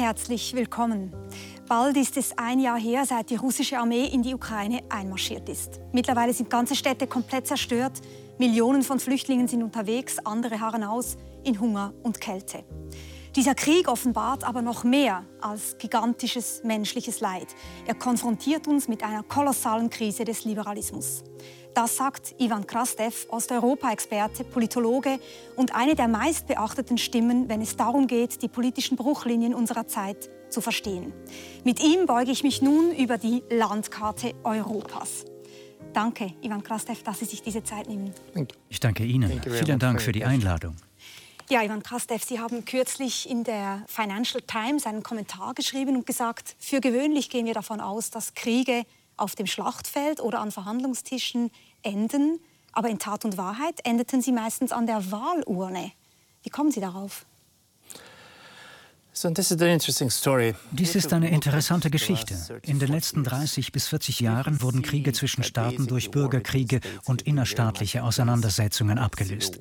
Herzlich willkommen. Bald ist es ein Jahr her, seit die russische Armee in die Ukraine einmarschiert ist. Mittlerweile sind ganze Städte komplett zerstört, Millionen von Flüchtlingen sind unterwegs, andere harren aus in Hunger und Kälte. Dieser Krieg offenbart aber noch mehr als gigantisches menschliches Leid. Er konfrontiert uns mit einer kolossalen Krise des Liberalismus. Das sagt Ivan Krastev, Osteuropa-Experte, Politologe und eine der meistbeachteten Stimmen, wenn es darum geht, die politischen Bruchlinien unserer Zeit zu verstehen. Mit ihm beuge ich mich nun über die Landkarte Europas. Danke, Ivan Krastev, dass Sie sich diese Zeit nehmen. Ich danke Ihnen. Vielen Dank für die Einladung. Ja, Ivan Krastev, Sie haben kürzlich in der Financial Times einen Kommentar geschrieben und gesagt, für gewöhnlich gehen wir davon aus, dass Kriege auf dem Schlachtfeld oder an Verhandlungstischen enden, aber in Tat und Wahrheit endeten sie meistens an der Wahlurne. Wie kommen Sie darauf? Dies ist eine interessante Geschichte. In den letzten 30 bis 40 Jahren wurden Kriege zwischen Staaten durch Bürgerkriege und innerstaatliche Auseinandersetzungen abgelöst.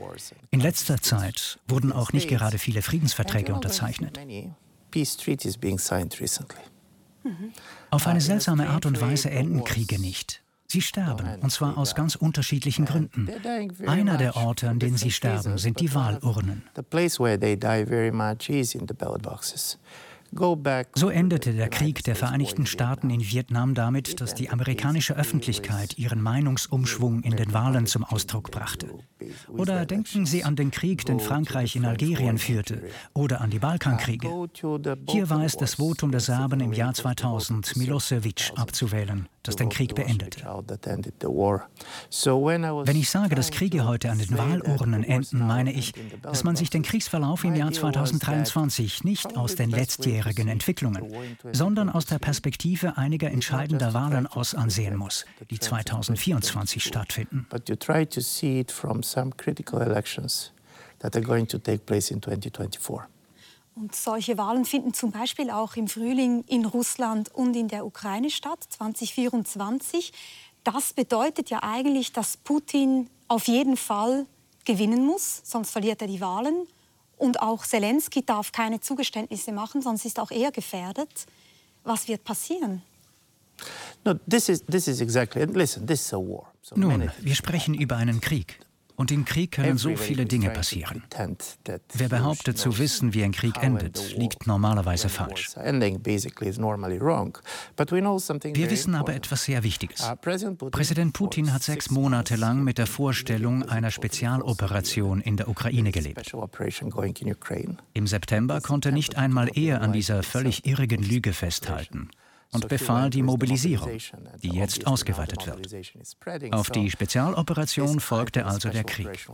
In letzter Zeit wurden auch nicht gerade viele Friedensverträge unterzeichnet. Auf eine seltsame Art und Weise enden Kriege nicht. Sie sterben, und zwar aus ganz unterschiedlichen Gründen. Einer der Orte, an denen sie sterben, sind die Wahlurnen. So endete der Krieg der Vereinigten Staaten in Vietnam damit, dass die amerikanische Öffentlichkeit ihren Meinungsumschwung in den Wahlen zum Ausdruck brachte. Oder denken Sie an den Krieg, den Frankreich in Algerien führte, oder an die Balkankriege. Hier war es das Votum der Serben im Jahr 2000, Milosevic abzuwählen, das den Krieg beendete. Wenn ich sage, dass Kriege heute an den Wahlurnen enden, meine ich, dass man sich den Kriegsverlauf im Jahr 2023 nicht aus den letztjährigen Entwicklungen, sondern aus der Perspektive einiger entscheidender Wahlen aus ansehen muss, die 2024 stattfinden some critical elections that are going to take place in 2024. Und solche Wahlen finden zum Beispiel auch im Frühling in Russland und in der Ukraine statt, 2024. Das bedeutet ja eigentlich, dass Putin auf jeden Fall gewinnen muss, sonst verliert er die Wahlen. Und auch Zelensky darf keine Zugeständnisse machen, sonst ist auch er gefährdet. Was wird passieren? Nun, wir sprechen über einen Krieg. Und im Krieg können so viele Dinge passieren. Wer behauptet zu wissen, wie ein Krieg endet, liegt normalerweise falsch. Wir wissen aber etwas sehr Wichtiges. Uh, Präsident Putin hat sechs Monate lang mit der Vorstellung einer Spezialoperation in der Ukraine gelebt. Im September konnte nicht einmal er an dieser völlig irrigen Lüge festhalten und befahl die Mobilisierung, die jetzt ausgeweitet wird. Auf die Spezialoperation folgte also der Krieg.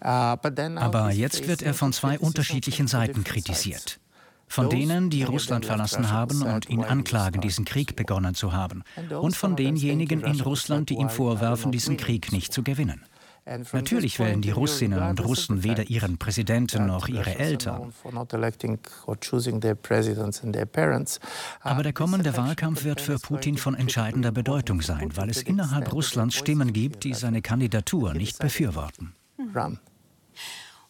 Aber jetzt wird er von zwei unterschiedlichen Seiten kritisiert. Von denen, die Russland verlassen haben und ihn anklagen, diesen Krieg begonnen zu haben. Und von denjenigen in Russland, die ihm vorwerfen, diesen Krieg nicht zu gewinnen. Natürlich wählen die Russinnen und Russen weder ihren Präsidenten noch ihre Eltern. Aber der kommende Wahlkampf wird für Putin von entscheidender Bedeutung sein, weil es innerhalb Russlands Stimmen gibt, die seine Kandidatur nicht befürworten.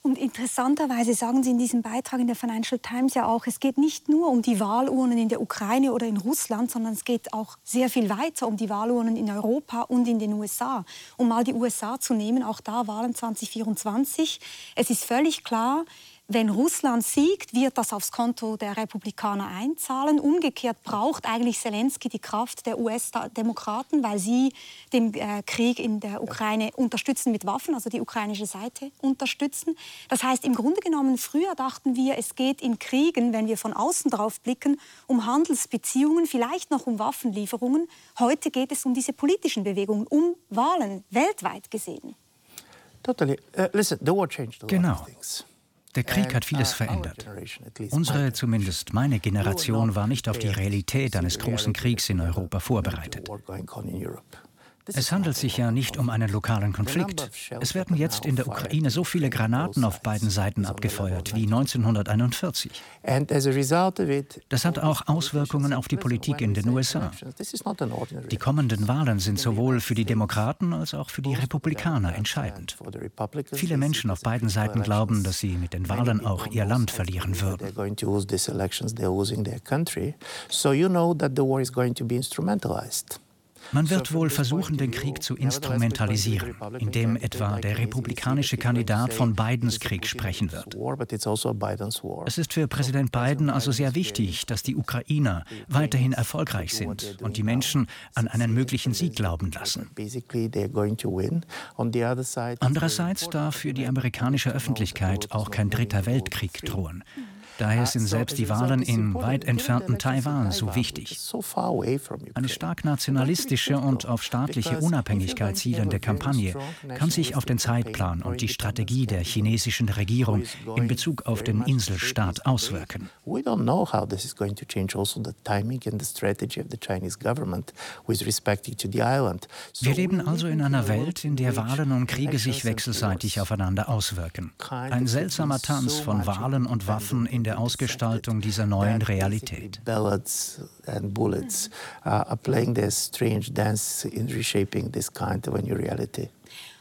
Und interessanterweise sagen Sie in diesem Beitrag in der Financial Times ja auch, es geht nicht nur um die Wahlurnen in der Ukraine oder in Russland, sondern es geht auch sehr viel weiter um die Wahlurnen in Europa und in den USA. Um mal die USA zu nehmen, auch da Wahlen 2024. Es ist völlig klar, wenn Russland siegt, wird das aufs Konto der Republikaner einzahlen. Umgekehrt braucht eigentlich Zelensky die Kraft der US-Demokraten, weil sie den äh, Krieg in der Ukraine unterstützen mit Waffen, also die ukrainische Seite unterstützen. Das heißt, im Grunde genommen, früher dachten wir, es geht in Kriegen, wenn wir von außen drauf blicken, um Handelsbeziehungen, vielleicht noch um Waffenlieferungen. Heute geht es um diese politischen Bewegungen, um Wahlen, weltweit gesehen. Totally. Uh, listen, the war changed a lot genau. of things. Der Krieg hat vieles verändert. Unsere, zumindest meine Generation, war nicht auf die Realität eines großen Kriegs in Europa vorbereitet. Es handelt sich ja nicht um einen lokalen Konflikt. Es werden jetzt in der Ukraine so viele Granaten auf beiden Seiten abgefeuert wie 1941. Das hat auch Auswirkungen auf die Politik in den USA. Die kommenden Wahlen sind sowohl für die Demokraten als auch für die Republikaner entscheidend. Viele Menschen auf beiden Seiten glauben, dass sie mit den Wahlen auch ihr Land verlieren würden. So you know that the war is going to be instrumentalized. Man wird wohl versuchen, den Krieg zu instrumentalisieren, indem etwa der republikanische Kandidat von Bidens Krieg sprechen wird. Also es ist für Präsident Biden also sehr wichtig, dass die Ukrainer weiterhin erfolgreich sind und die Menschen an einen möglichen Sieg glauben lassen. Andererseits darf für die amerikanische Öffentlichkeit auch kein dritter Weltkrieg drohen. Daher sind selbst die Wahlen im weit entfernten Taiwan so wichtig. Eine stark nationalistische und auf staatliche Unabhängigkeit zielende Kampagne kann sich auf den Zeitplan und die Strategie der chinesischen Regierung in Bezug auf den Inselstaat auswirken. Also Wir leben also in einer Welt, in der Wahlen und Kriege sich wechselseitig aufeinander auswirken. Ein seltsamer Tanz von Wahlen und Waffen in der Ausgestaltung dieser neuen Realität.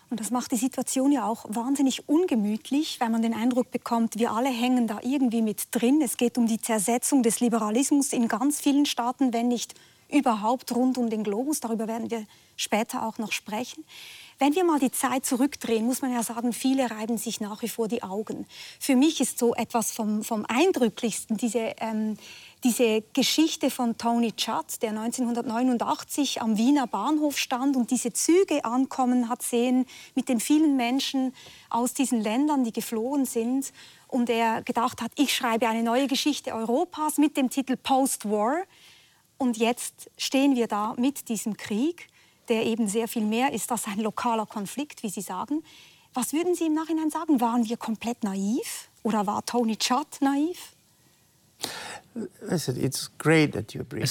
Und das macht die Situation ja auch wahnsinnig ungemütlich, weil man den Eindruck bekommt, wir alle hängen da irgendwie mit drin. Es geht um die Zersetzung des Liberalismus in ganz vielen Staaten, wenn nicht überhaupt rund um den Globus. Darüber werden wir später auch noch sprechen. Wenn wir mal die Zeit zurückdrehen, muss man ja sagen, viele reiben sich nach wie vor die Augen. Für mich ist so etwas vom, vom Eindrücklichsten diese, ähm, diese Geschichte von Tony Judd, der 1989 am Wiener Bahnhof stand und diese Züge ankommen hat sehen mit den vielen Menschen aus diesen Ländern, die geflohen sind. Und er gedacht hat, ich schreibe eine neue Geschichte Europas mit dem Titel Post-War. Und jetzt stehen wir da mit diesem Krieg der eben sehr viel mehr ist als ein lokaler Konflikt, wie Sie sagen. Was würden Sie im Nachhinein sagen? Waren wir komplett naiv oder war Tony Judd naiv? Es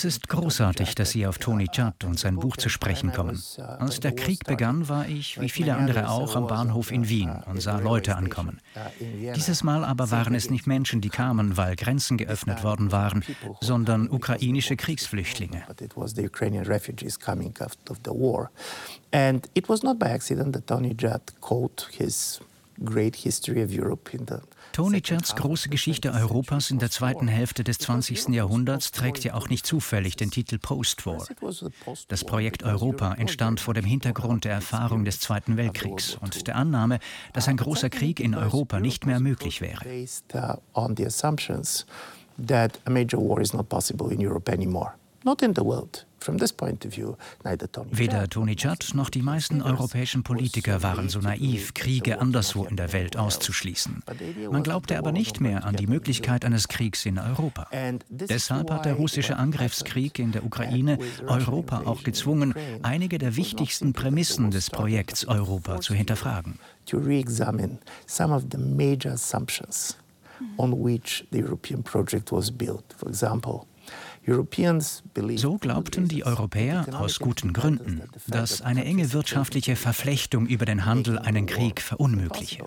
ist großartig, dass Sie auf Tony Judd und sein Buch zu sprechen kommen. Als der Krieg begann, war ich, wie viele andere auch, am Bahnhof in Wien und sah Leute ankommen. Dieses Mal aber waren es nicht Menschen, die kamen, weil Grenzen geöffnet worden waren, sondern ukrainische Kriegsflüchtlinge. And it was not by accident that Tony Judd quote his great history of Europe in the Tony Judds große Geschichte Europas in der zweiten Hälfte des 20. Jahrhunderts trägt ja auch nicht zufällig den Titel Post-War. Das Projekt Europa entstand vor dem Hintergrund der Erfahrung des Zweiten Weltkriegs und der Annahme, dass ein großer Krieg in Europa nicht mehr möglich wäre. that a major war is not possible in Europe anymore. The. Weder Tony Judd noch die meisten europäischen Politiker waren so naiv, Kriege anderswo in der Welt auszuschließen. Man glaubte aber nicht mehr an die Möglichkeit eines Kriegs in Europa. Deshalb hat der russische Angriffskrieg in der Ukraine Europa auch gezwungen, einige der wichtigsten Prämissen des Projekts Europa zu hinterfragen. on which the European project was built. For example, so glaubten die Europäer aus guten Gründen, dass eine enge wirtschaftliche Verflechtung über den Handel einen Krieg verunmögliche.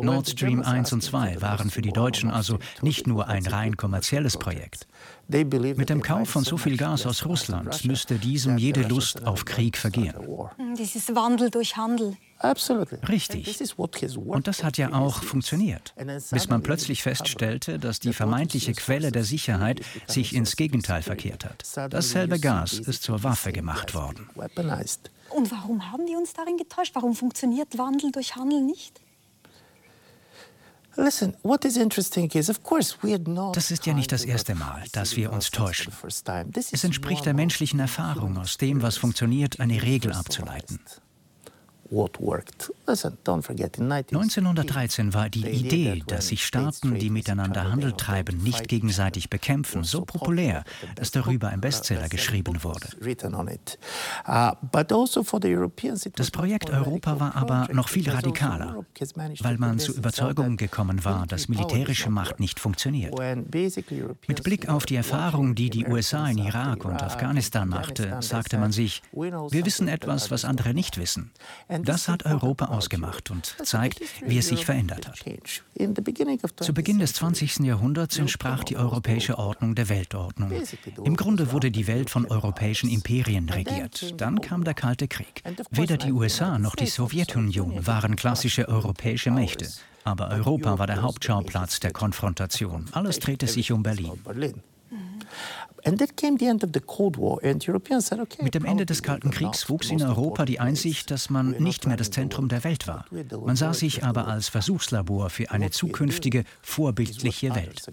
Nord Stream 1 und 2 waren für die Deutschen also nicht nur ein rein kommerzielles Projekt. Mit dem Kauf von so viel Gas aus Russland müsste diesem jede Lust auf Krieg vergehen. Dieses Wandel durch Handel. Richtig. Und das hat ja auch funktioniert, bis man plötzlich feststellte, dass die vermeintliche Quelle der Sicherheit sich ins Gegenteil verkehrt hat. Dasselbe Gas ist zur Waffe gemacht worden. Und warum haben die uns darin getäuscht? Warum funktioniert Wandel durch Handel nicht? Das ist ja nicht das erste Mal, dass wir uns täuschen. Es entspricht der menschlichen Erfahrung, aus dem, was funktioniert, eine Regel abzuleiten. 1913 war die Idee, dass sich Staaten, die miteinander Handel treiben, nicht gegenseitig bekämpfen, so populär, dass darüber ein Bestseller geschrieben wurde. Uh, also das Projekt Europa war aber noch viel also radikaler, weil man zur Überzeugung gekommen war, dass militärische Macht nicht funktioniert. Mit Blick auf die Erfahrung, die die USA in Irak und Afghanistan machte, sagte man sich, wir wissen etwas, was andere nicht wissen. Das hat Europa ausgemacht und zeigt, wie es sich verändert hat. Zu Beginn des 20. Jahrhunderts entsprach die europäische Ordnung der Weltordnung. Im Grunde wurde die Welt von europäischen Imperien regiert. Dann kam der Kalte Krieg. Weder die USA noch die Sowjetunion waren klassische europäische Mächte. Aber Europa war der Hauptschauplatz der Konfrontation. Alles drehte sich um Berlin. Mit dem Ende des Kalten Kriegs wuchs in Europa die Einsicht, dass man nicht mehr das Zentrum der Welt war. Man sah sich aber als Versuchslabor für eine zukünftige, vorbildliche Welt.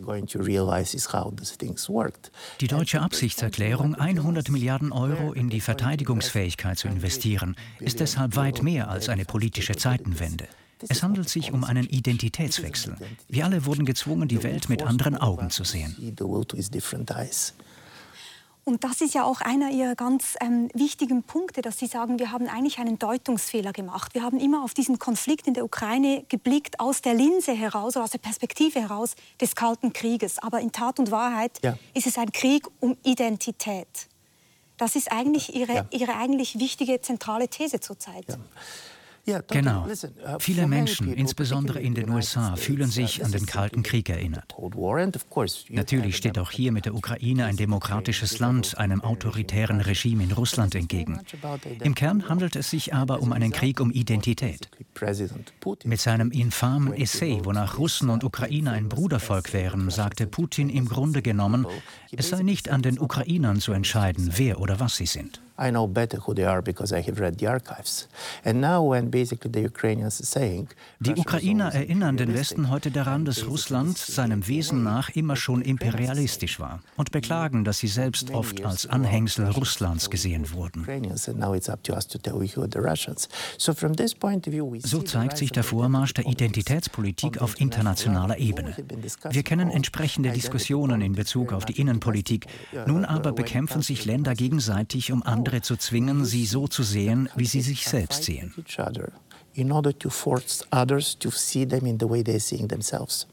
Die deutsche Absichtserklärung, 100 Milliarden Euro in die Verteidigungsfähigkeit zu investieren, ist deshalb weit mehr als eine politische Zeitenwende. Es handelt sich um einen Identitätswechsel. Wir alle wurden gezwungen, die Welt mit anderen Augen zu sehen. Und das ist ja auch einer Ihrer ganz ähm, wichtigen Punkte, dass Sie sagen, wir haben eigentlich einen Deutungsfehler gemacht. Wir haben immer auf diesen Konflikt in der Ukraine geblickt aus der Linse heraus oder aus der Perspektive heraus des Kalten Krieges. Aber in Tat und Wahrheit ja. ist es ein Krieg um Identität. Das ist eigentlich Ihre, ja. Ihre eigentlich wichtige zentrale These zurzeit. Ja. Genau. Uh, Viele Menschen, insbesondere in den USA, fühlen sich uh, an den Kalten Krieg erinnert. Natürlich steht auch hier mit der Ukraine ein demokratisches Land einem autoritären Regime in Russland entgegen. Im Kern handelt es sich aber um einen Krieg um Identität. Mit seinem infamen Essay, wonach Russen und Ukrainer ein Brudervolk wären, sagte Putin im Grunde genommen, es sei nicht an den Ukrainern zu entscheiden, wer oder was sie sind. I know better who they are because I have read the archives. And now when basically the Ukrainians are saying Die Ukrainer erinnern den Westen heute daran, dass Russland seinem Wesen nach immer schon imperialistisch war und beklagen, dass sie selbst oft als Anhängsel Russlands gesehen wurden. So zeigt sich der Vormarsch der Identitätspolitik auf internationaler Ebene. Wir kennen entsprechende Diskussionen in Bezug auf die Innenpolitik. Nun aber bekämpfen sich Länder gegenseitig um andere andere zu zwingen, sie so zu sehen, wie sie sich selbst sehen. In order to force others to see them in the way they're seeing themselves.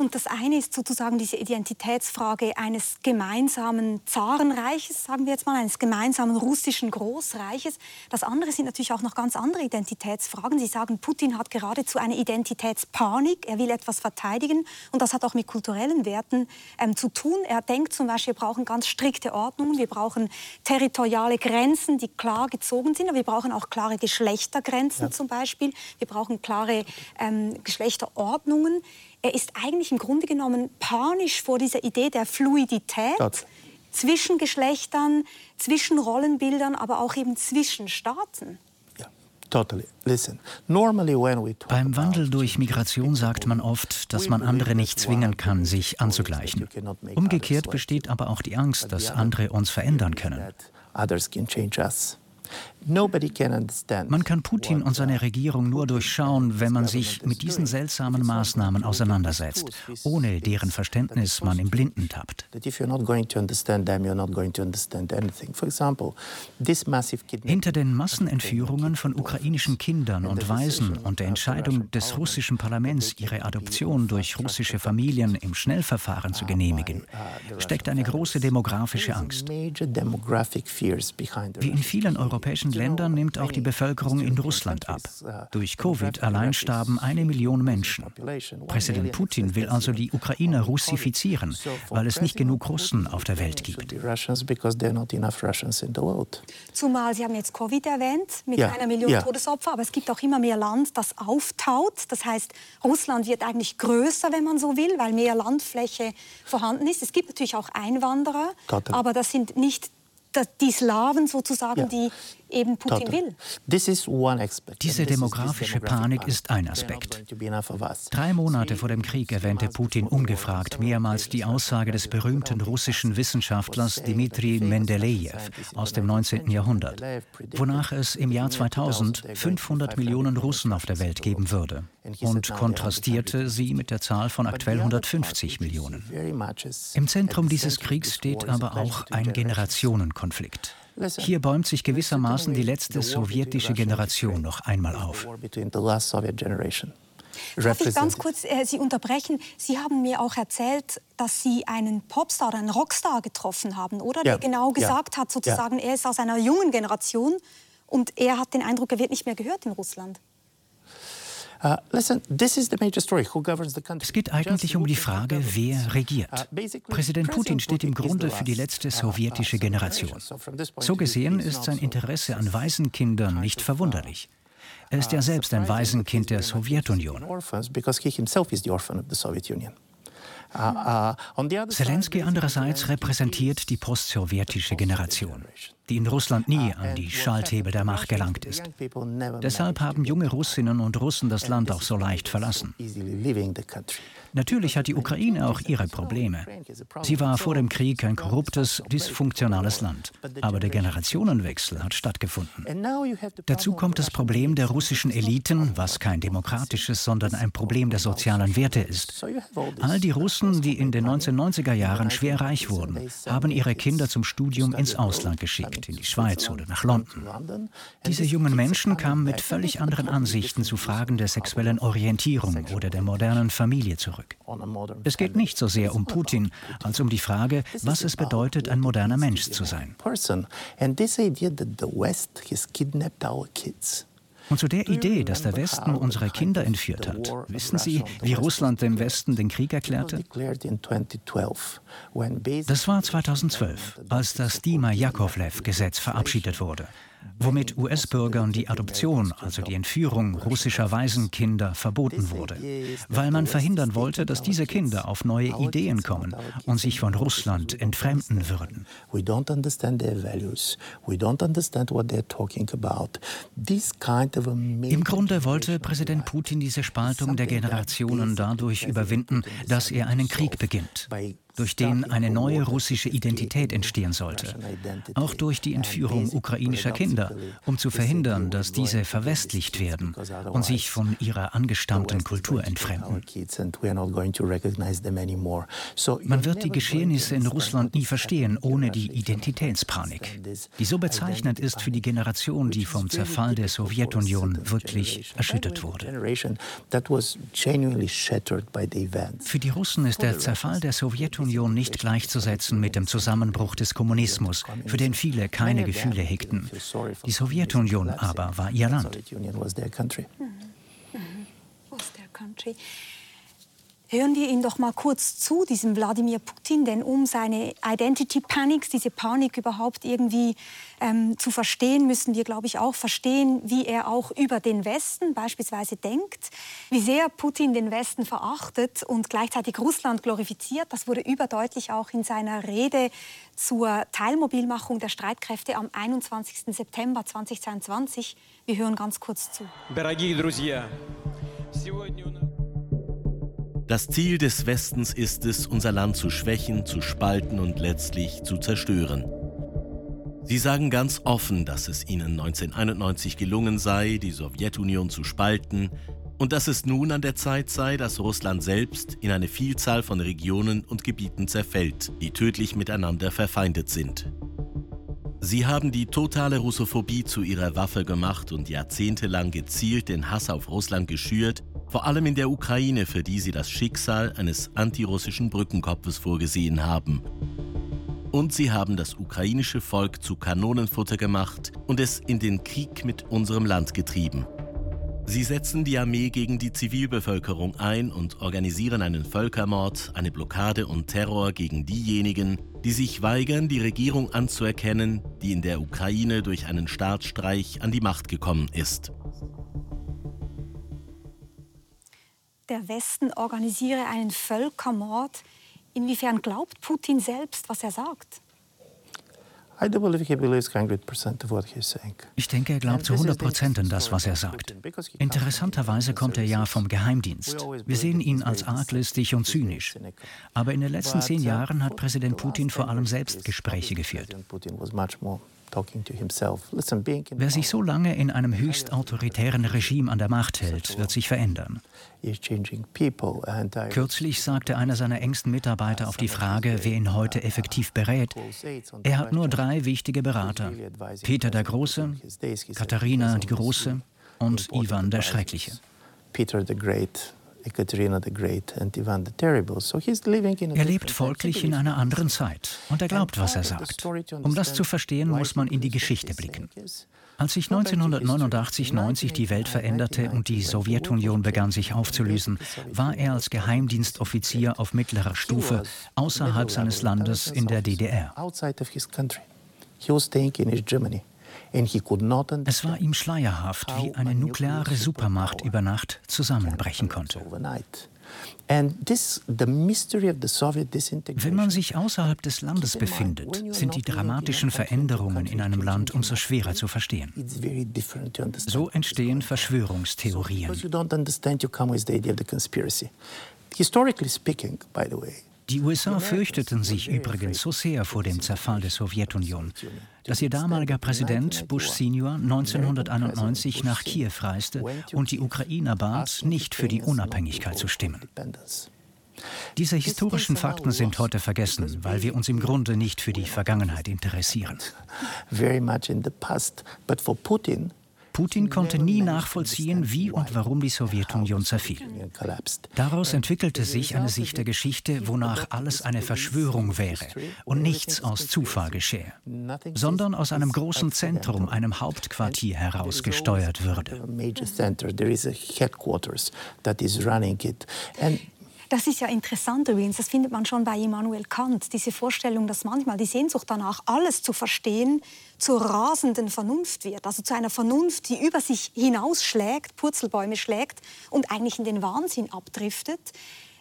Und das eine ist sozusagen diese Identitätsfrage eines gemeinsamen Zarenreiches, sagen wir jetzt mal, eines gemeinsamen russischen Großreiches. Das andere sind natürlich auch noch ganz andere Identitätsfragen. Sie sagen, Putin hat geradezu eine Identitätspanik. Er will etwas verteidigen. Und das hat auch mit kulturellen Werten ähm, zu tun. Er denkt zum Beispiel, wir brauchen ganz strikte Ordnungen. Wir brauchen territoriale Grenzen, die klar gezogen sind. Aber wir brauchen auch klare Geschlechtergrenzen ja. zum Beispiel. Wir brauchen klare ähm, Geschlechterordnungen. Er ist eigentlich im Grunde genommen panisch vor dieser Idee der Fluidität das. zwischen Geschlechtern, zwischen Rollenbildern, aber auch eben zwischen Staaten. Beim Wandel durch Migration sagt man oft, dass man andere nicht zwingen kann, sich anzugleichen. Umgekehrt besteht aber auch die Angst, dass andere uns verändern können. Man kann Putin und seine Regierung nur durchschauen, wenn man sich mit diesen seltsamen Maßnahmen auseinandersetzt, ohne deren Verständnis man im Blinden tappt. Hinter den Massenentführungen von ukrainischen Kindern und Waisen und der Entscheidung des russischen Parlaments, ihre Adoption durch russische Familien im Schnellverfahren zu genehmigen, steckt eine große demografische Angst. Wie in vielen europäischen diesen Ländern nimmt auch die Bevölkerung in Russland ab. Durch Covid allein starben eine Million Menschen. Präsident Putin will also die Ukraine russifizieren, weil es nicht genug Russen auf der Welt gibt. Zumal Sie haben jetzt Covid erwähnt, mit ja. einer Million ja. Todesopfer, aber es gibt auch immer mehr Land, das auftaut. Das heißt, Russland wird eigentlich größer, wenn man so will, weil mehr Landfläche vorhanden ist. Es gibt natürlich auch Einwanderer, aber das sind nicht die Slawen sozusagen, ja. die eben Putin Total. will. Diese demografische Panik ist ein Aspekt. Drei Monate vor dem Krieg erwähnte Putin ungefragt mehrmals die Aussage des berühmten russischen Wissenschaftlers Dmitri Mendelejew aus dem 19. Jahrhundert, wonach es im Jahr 2000 500 Millionen Russen auf der Welt geben würde und kontrastierte sie mit der Zahl von aktuell 150 Millionen. Im Zentrum dieses Kriegs steht aber auch ein Generationenkonflikt. Hier bäumt sich gewissermaßen die letzte sowjetische Generation noch einmal auf. Darf ich ganz kurz äh, Sie unterbrechen? Sie haben mir auch erzählt, dass Sie einen Popstar oder einen Rockstar getroffen haben, oder? Ja. Der genau gesagt ja. hat, sozusagen, ja. er ist aus einer jungen Generation und er hat den Eindruck, er wird nicht mehr gehört in Russland. Uh, es geht eigentlich um die Frage, wer regiert. Uh, Präsident Putin steht im Grunde für die letzte uh, sowjetische Generation. So gesehen ist sein Interesse an Waisenkindern nicht verwunderlich. Er ist ja selbst ein Waisenkind der Sowjetunion. Zelensky andererseits repräsentiert die postsowjetische Generation die in Russland nie an die Schalthebel der Macht gelangt ist. Deshalb haben junge Russinnen und Russen das Land auch so leicht verlassen. Natürlich hat die Ukraine auch ihre Probleme. Sie war vor dem Krieg ein korruptes, dysfunktionales Land. Aber der Generationenwechsel hat stattgefunden. Dazu kommt das Problem der russischen Eliten, was kein demokratisches, sondern ein Problem der sozialen Werte ist. All die Russen, die in den 1990er Jahren schwer reich wurden, haben ihre Kinder zum Studium ins Ausland geschickt in die Schweiz oder nach London. Diese jungen Menschen kamen mit völlig anderen Ansichten zu Fragen der sexuellen Orientierung oder der modernen Familie zurück. Es geht nicht so sehr um Putin, als um die Frage, was es bedeutet, ein moderner Mensch zu sein. Und zu der Idee, dass der Westen unsere Kinder entführt hat, wissen Sie, wie Russland dem Westen den Krieg erklärte? Das war 2012, als das Dima-Jakovlev-Gesetz verabschiedet wurde womit US-Bürgern die Adoption, also die Entführung russischer Waisenkinder, verboten wurde, weil man verhindern wollte, dass diese Kinder auf neue Ideen kommen und sich von Russland entfremden würden. Im Grunde wollte Präsident Putin diese Spaltung der Generationen dadurch überwinden, dass er einen Krieg beginnt durch den eine neue russische Identität entstehen sollte, auch durch die Entführung ukrainischer Kinder, um zu verhindern, dass diese verwestlicht werden und sich von ihrer angestammten Kultur entfremden. Man wird die Geschehnisse in Russland nie verstehen ohne die Identitätspanik, die so bezeichnend ist für die Generation, die vom Zerfall der Sowjetunion wirklich erschüttert wurde. Für die Russen ist der Zerfall der Sowjetunion Sowjetunion nicht gleichzusetzen mit dem Zusammenbruch des Kommunismus, für den viele keine Gefühle hegten. Die Sowjetunion aber war ihr Land. Mhm. Mhm. Hören wir ihn doch mal kurz zu, diesem Wladimir Putin, denn um seine Identity Panics, diese Panik überhaupt irgendwie ähm, zu verstehen, müssen wir, glaube ich, auch verstehen, wie er auch über den Westen beispielsweise denkt, wie sehr Putin den Westen verachtet und gleichzeitig Russland glorifiziert. Das wurde überdeutlich auch in seiner Rede zur Teilmobilmachung der Streitkräfte am 21. September 2022. Wir hören ganz kurz zu. Дорогие друзья, сегодня das Ziel des Westens ist es, unser Land zu schwächen, zu spalten und letztlich zu zerstören. Sie sagen ganz offen, dass es ihnen 1991 gelungen sei, die Sowjetunion zu spalten und dass es nun an der Zeit sei, dass Russland selbst in eine Vielzahl von Regionen und Gebieten zerfällt, die tödlich miteinander verfeindet sind. Sie haben die totale Russophobie zu ihrer Waffe gemacht und jahrzehntelang gezielt den Hass auf Russland geschürt, vor allem in der Ukraine, für die sie das Schicksal eines antirussischen Brückenkopfes vorgesehen haben. Und sie haben das ukrainische Volk zu Kanonenfutter gemacht und es in den Krieg mit unserem Land getrieben. Sie setzen die Armee gegen die Zivilbevölkerung ein und organisieren einen Völkermord, eine Blockade und Terror gegen diejenigen, die sich weigern, die Regierung anzuerkennen, die in der Ukraine durch einen Staatsstreich an die Macht gekommen ist. Der Westen organisiere einen Völkermord. Inwiefern glaubt Putin selbst, was er sagt? Ich denke, er glaubt zu 100 Prozent an das, was er sagt. Interessanterweise kommt er ja vom Geheimdienst. Wir sehen ihn als arglistig und zynisch. Aber in den letzten zehn Jahren hat Präsident Putin vor allem Selbstgespräche geführt. Wer sich so lange in einem höchst autoritären Regime an der Macht hält, wird sich verändern. Kürzlich sagte einer seiner engsten Mitarbeiter auf die Frage, wer ihn heute effektiv berät, er hat nur drei wichtige Berater. Peter der Große, Katharina die Große und Ivan der Schreckliche. Peter the Great, er lebt folglich in einer anderen Zeit. Und er glaubt, was er sagt. Um das zu verstehen, muss man in die Geschichte blicken. Als sich 1989-90 die Welt veränderte und die Sowjetunion begann sich aufzulösen, war er als Geheimdienstoffizier auf mittlerer Stufe außerhalb seines Landes in der DDR. Es war ihm schleierhaft, wie eine nukleare Supermacht über Nacht zusammenbrechen konnte. Wenn man sich außerhalb des Landes befindet, sind die dramatischen Veränderungen in einem Land umso schwerer zu verstehen. So entstehen Verschwörungstheorien. Historically speaking, by the way, die USA fürchteten sich übrigens so sehr vor dem Zerfall der Sowjetunion, dass ihr damaliger Präsident Bush Senior 1991 nach Kiew reiste und die Ukrainer bat, nicht für die Unabhängigkeit zu stimmen. Diese historischen Fakten sind heute vergessen, weil wir uns im Grunde nicht für die Vergangenheit interessieren. Very much in the past, but for Putin Putin konnte nie nachvollziehen, wie und warum die Sowjetunion zerfiel. Daraus entwickelte sich eine Sicht der Geschichte, wonach alles eine Verschwörung wäre und nichts aus Zufall geschehe, sondern aus einem großen Zentrum, einem Hauptquartier heraus gesteuert würde. Das ist ja interessant übrigens, das findet man schon bei Immanuel Kant, diese Vorstellung, dass manchmal die Sehnsucht danach, alles zu verstehen, zur rasenden Vernunft wird, also zu einer Vernunft, die über sich hinausschlägt, Purzelbäume schlägt und eigentlich in den Wahnsinn abdriftet.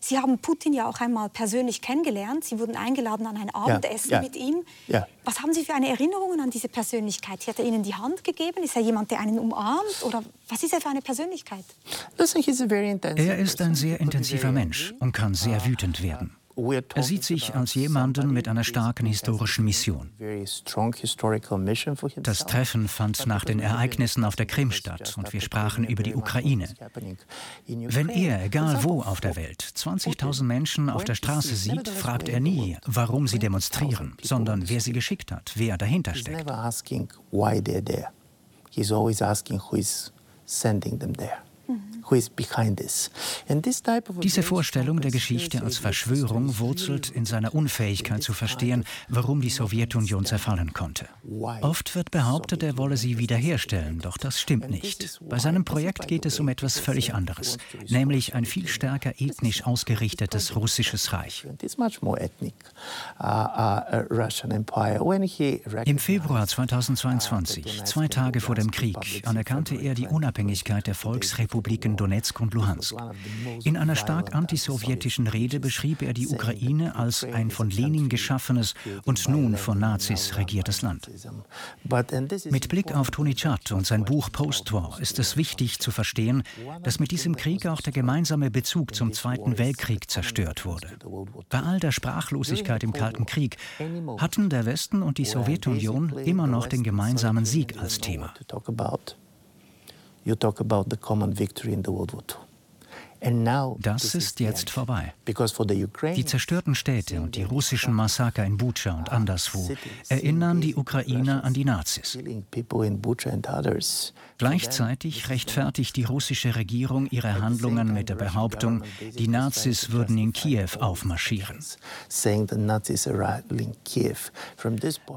Sie haben Putin ja auch einmal persönlich kennengelernt. Sie wurden eingeladen an ein Abendessen ja, ja, mit ihm. Ja. Was haben Sie für eine Erinnerung an diese Persönlichkeit? Hat er Ihnen die Hand gegeben? Ist er jemand, der einen umarmt? Oder was ist er für eine Persönlichkeit? Er ist ein sehr intensiver Mensch und kann sehr wütend werden. Er sieht sich als jemanden mit einer starken historischen Mission. Das Treffen fand nach den Ereignissen auf der Krim statt und wir sprachen über die Ukraine. Wenn er, egal wo auf der Welt, 20.000 Menschen auf der Straße sieht, fragt er nie, warum sie demonstrieren, sondern wer sie geschickt hat, wer dahinter steckt. He's always asking who is sending them there. Diese Vorstellung der Geschichte als Verschwörung wurzelt in seiner Unfähigkeit zu verstehen, warum die Sowjetunion zerfallen konnte. Oft wird behauptet, er wolle sie wiederherstellen, doch das stimmt nicht. Bei seinem Projekt geht es um etwas völlig anderes, nämlich ein viel stärker ethnisch ausgerichtetes russisches Reich. Uh, uh, Im Februar 2022, zwei Tage vor dem Krieg, anerkannte er die Unabhängigkeit der Volksrepubliken Donetsk und Luhansk. In einer stark antisowjetischen Rede beschrieb er die Ukraine als ein von Lenin geschaffenes und nun von Nazis regiertes Land. Mit Blick auf Tony Chad und sein Buch Post-War ist es wichtig zu verstehen, dass mit diesem Krieg auch der gemeinsame Bezug zum Zweiten Weltkrieg zerstört wurde. Bei all der Sprachlosigkeit im Kalten Krieg hatten der Westen und die Sowjetunion immer noch den gemeinsamen Sieg als Thema you talk about the common victory in the World War II. Das ist jetzt vorbei. Die zerstörten Städte und die russischen Massaker in Bucha und anderswo erinnern die Ukrainer an die Nazis. Gleichzeitig rechtfertigt die russische Regierung ihre Handlungen mit der Behauptung, die Nazis würden in Kiew aufmarschieren.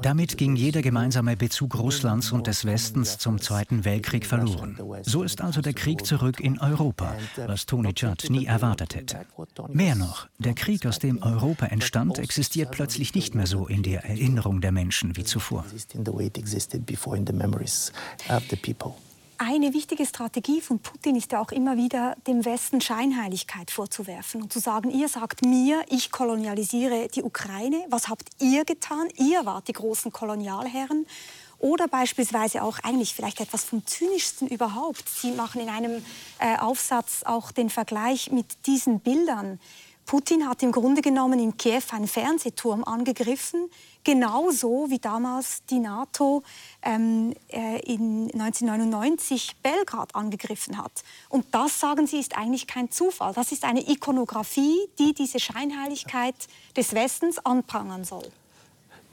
Damit ging jeder gemeinsame Bezug Russlands und des Westens zum Zweiten Weltkrieg verloren. So ist also der Krieg zurück in Europa, was Tony Richard nie erwartet hätte. Mehr noch, der Krieg, aus dem Europa entstand, existiert plötzlich nicht mehr so in der Erinnerung der Menschen wie zuvor. eine wichtige Strategie von Putin ist ja auch immer wieder, dem Westen Scheinheiligkeit vorzuwerfen und zu sagen, ihr sagt mir, ich kolonialisiere die Ukraine. Was habt ihr getan? Ihr wart die großen Kolonialherren. Oder beispielsweise auch eigentlich vielleicht etwas vom zynischsten überhaupt. Sie machen in einem äh, Aufsatz auch den Vergleich mit diesen Bildern. Putin hat im Grunde genommen in Kiew einen Fernsehturm angegriffen, genauso wie damals die NATO ähm, äh, in 1999 Belgrad angegriffen hat. Und das, sagen Sie, ist eigentlich kein Zufall. Das ist eine Ikonografie, die diese Scheinheiligkeit des Westens anprangern soll.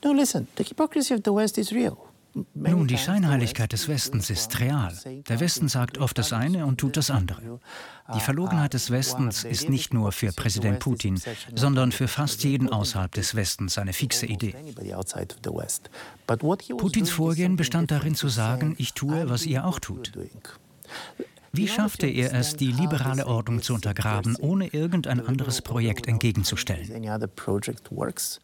No, listen, the hypocrisy of the West is real. Nun, die Scheinheiligkeit des Westens ist real. Der Westen sagt oft das eine und tut das andere. Die Verlogenheit des Westens ist nicht nur für Präsident Putin, sondern für fast jeden außerhalb des Westens eine fixe Idee. Putins Vorgehen bestand darin zu sagen, ich tue, was ihr auch tut. Wie schaffte er es, die liberale Ordnung zu untergraben, ohne irgendein anderes Projekt entgegenzustellen?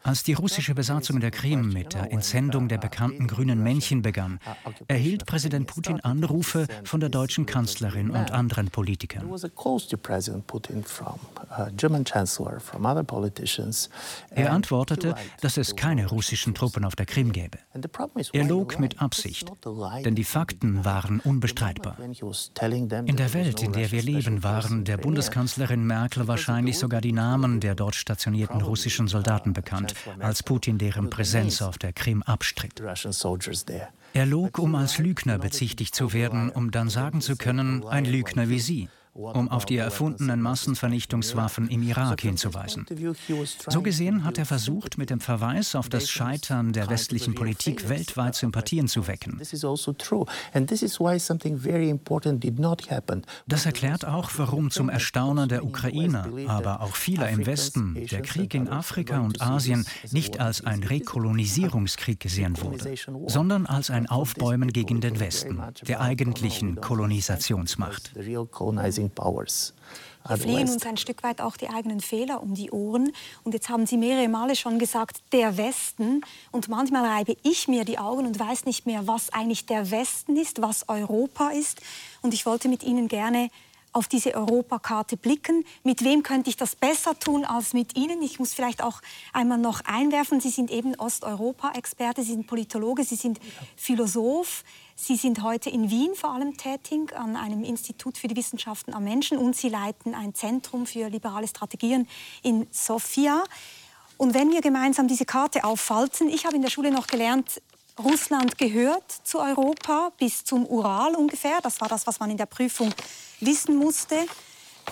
Als die russische Besatzung der Krim mit der Entsendung der bekannten grünen Männchen begann, erhielt Präsident Putin Anrufe von der deutschen Kanzlerin und anderen Politikern. Er antwortete, dass es keine russischen Truppen auf der Krim gäbe. Er log mit Absicht, denn die Fakten waren unbestreitbar. In der Welt, in der wir leben, waren der Bundeskanzlerin Merkel wahrscheinlich sogar die Namen der dort stationierten russischen Soldaten bekannt, als Putin deren Präsenz auf der Krim abstritt. Er log, um als Lügner bezichtigt zu werden, um dann sagen zu können, ein Lügner wie Sie um auf die erfundenen Massenvernichtungswaffen im Irak hinzuweisen. So gesehen hat er versucht, mit dem Verweis auf das Scheitern der westlichen Politik weltweit Sympathien zu wecken. Das erklärt auch, warum zum Erstaunen der Ukrainer, aber auch vieler im Westen, der Krieg in Afrika und Asien nicht als ein Rekolonisierungskrieg gesehen wurde, sondern als ein Aufbäumen gegen den Westen, der eigentlichen Kolonisationsmacht. Wir fliehen uns ein Stück weit auch die eigenen Fehler um die Ohren. Und jetzt haben Sie mehrere Male schon gesagt, der Westen. Und manchmal reibe ich mir die Augen und weiß nicht mehr, was eigentlich der Westen ist, was Europa ist. Und ich wollte mit Ihnen gerne auf diese Europakarte blicken. Mit wem könnte ich das besser tun als mit Ihnen? Ich muss vielleicht auch einmal noch einwerfen, Sie sind eben Osteuropa-Experte, Sie sind Politologe, Sie sind Philosoph. Sie sind heute in Wien vor allem tätig, an einem Institut für die Wissenschaften am Menschen und Sie leiten ein Zentrum für liberale Strategien in Sofia. Und wenn wir gemeinsam diese Karte auffalten, ich habe in der Schule noch gelernt, Russland gehört zu Europa bis zum Ural ungefähr. Das war das, was man in der Prüfung wissen musste.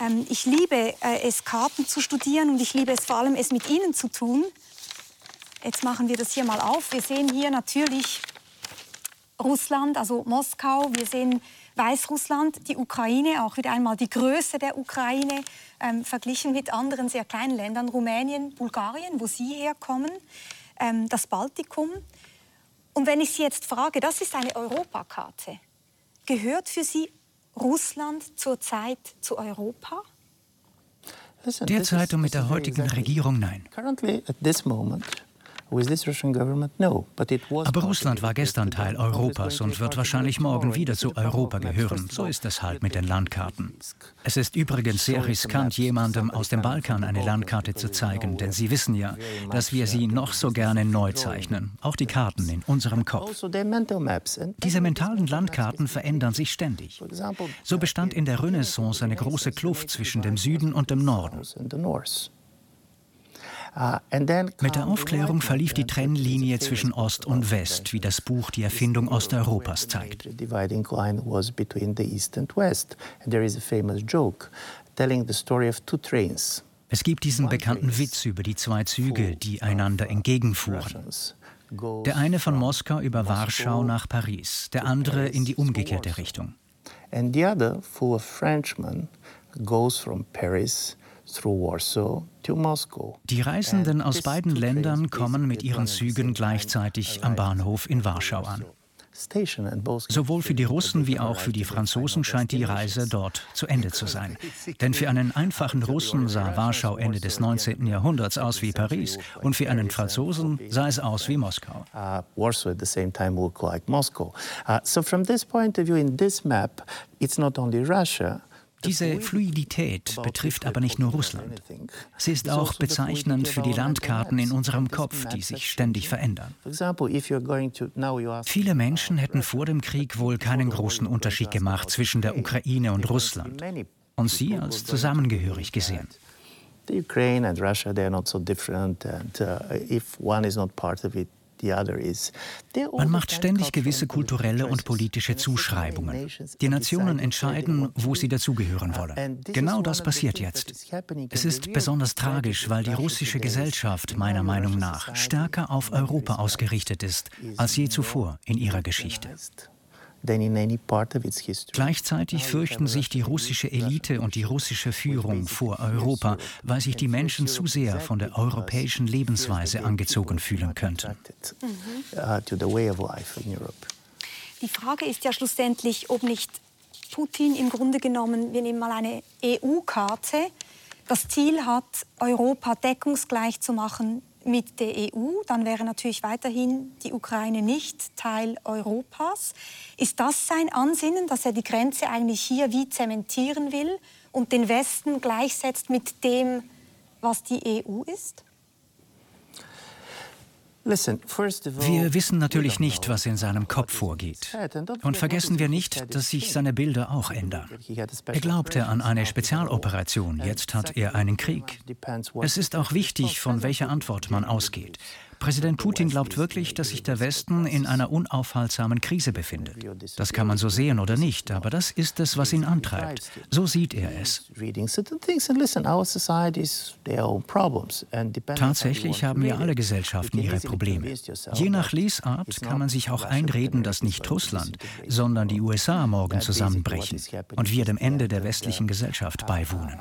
Ähm, ich liebe äh, es, Karten zu studieren und ich liebe es vor allem, es mit Ihnen zu tun. Jetzt machen wir das hier mal auf. Wir sehen hier natürlich Russland, also Moskau. Wir sehen Weißrussland, die Ukraine, auch wieder einmal die Größe der Ukraine ähm, verglichen mit anderen sehr kleinen Ländern, Rumänien, Bulgarien, wo Sie herkommen, ähm, das Baltikum. Und wenn ich Sie jetzt frage, das ist eine Europakarte, gehört für Sie Russland zurzeit zu Europa? Derzeit und mit der heutigen Regierung nein. Aber Russland war gestern Teil Europas und wird wahrscheinlich morgen wieder zu Europa gehören. So ist es halt mit den Landkarten. Es ist übrigens sehr riskant, jemandem aus dem Balkan eine Landkarte zu zeigen, denn Sie wissen ja, dass wir sie noch so gerne neu zeichnen, auch die Karten in unserem Kopf. Also Diese mentalen Landkarten verändern sich ständig. So bestand in der Renaissance eine große Kluft zwischen dem Süden und dem Norden. Uh, Mit der Aufklärung verlief die Trennlinie zwischen Ost und West, wie das Buch Die Erfindung Osteuropas zeigt. Es gibt diesen bekannten Witz über die zwei Züge, die einander entgegenfuhren. Der eine von Moskau über Warschau nach Paris, der andere in die umgekehrte Richtung. And the other, full of Frenchmen, goes from Paris die Reisenden aus beiden Ländern kommen mit ihren Zügen gleichzeitig am Bahnhof in Warschau an. Sowohl für die Russen wie auch für die Franzosen scheint die Reise dort zu Ende zu sein. Denn für einen einfachen Russen sah Warschau Ende des 19. Jahrhunderts aus wie Paris und für einen Franzosen sah es aus wie Moskau. Uh. Uh, so from this point of view in this map, it's not only Russia, diese Fluidität betrifft aber nicht nur Russland. Sie ist auch bezeichnend für die Landkarten in unserem Kopf, die sich ständig verändern. Viele Menschen hätten vor dem Krieg wohl keinen großen Unterschied gemacht zwischen der Ukraine und Russland und sie als zusammengehörig gesehen. The Ukraine and Russia, they are not so different, and uh, if one is not part of it, man macht ständig gewisse kulturelle und politische Zuschreibungen. Die Nationen entscheiden, wo sie dazugehören wollen. Genau das passiert jetzt. Es ist besonders tragisch, weil die russische Gesellschaft meiner Meinung nach stärker auf Europa ausgerichtet ist als je zuvor in ihrer Geschichte. Gleichzeitig fürchten sich die russische Elite und die russische Führung vor Europa, weil sich die Menschen zu sehr von der europäischen Lebensweise angezogen fühlen könnten. Uh, die Frage ist ja schlussendlich, ob nicht Putin im Grunde genommen, wir nehmen mal eine EU-Karte, das Ziel hat, Europa deckungsgleich zu machen mit der EU, dann wäre natürlich weiterhin die Ukraine nicht Teil Europas. Ist das sein Ansinnen, dass er die Grenze eigentlich hier wie zementieren will und den Westen gleichsetzt mit dem, was die EU ist? Wir wissen natürlich nicht, was in seinem Kopf vorgeht. Und vergessen wir nicht, dass sich seine Bilder auch ändern. Er glaubte an eine Spezialoperation, jetzt hat er einen Krieg. Es ist auch wichtig, von welcher Antwort man ausgeht. Präsident Putin glaubt wirklich, dass sich der Westen in einer unaufhaltsamen Krise befindet. Das kann man so sehen oder nicht, aber das ist es, was ihn antreibt. So sieht er es. Tatsächlich haben ja alle Gesellschaften ihre Probleme. Je nach Lesart kann man sich auch einreden, dass nicht Russland, sondern die USA morgen zusammenbrechen und wir dem Ende der westlichen Gesellschaft beiwohnen.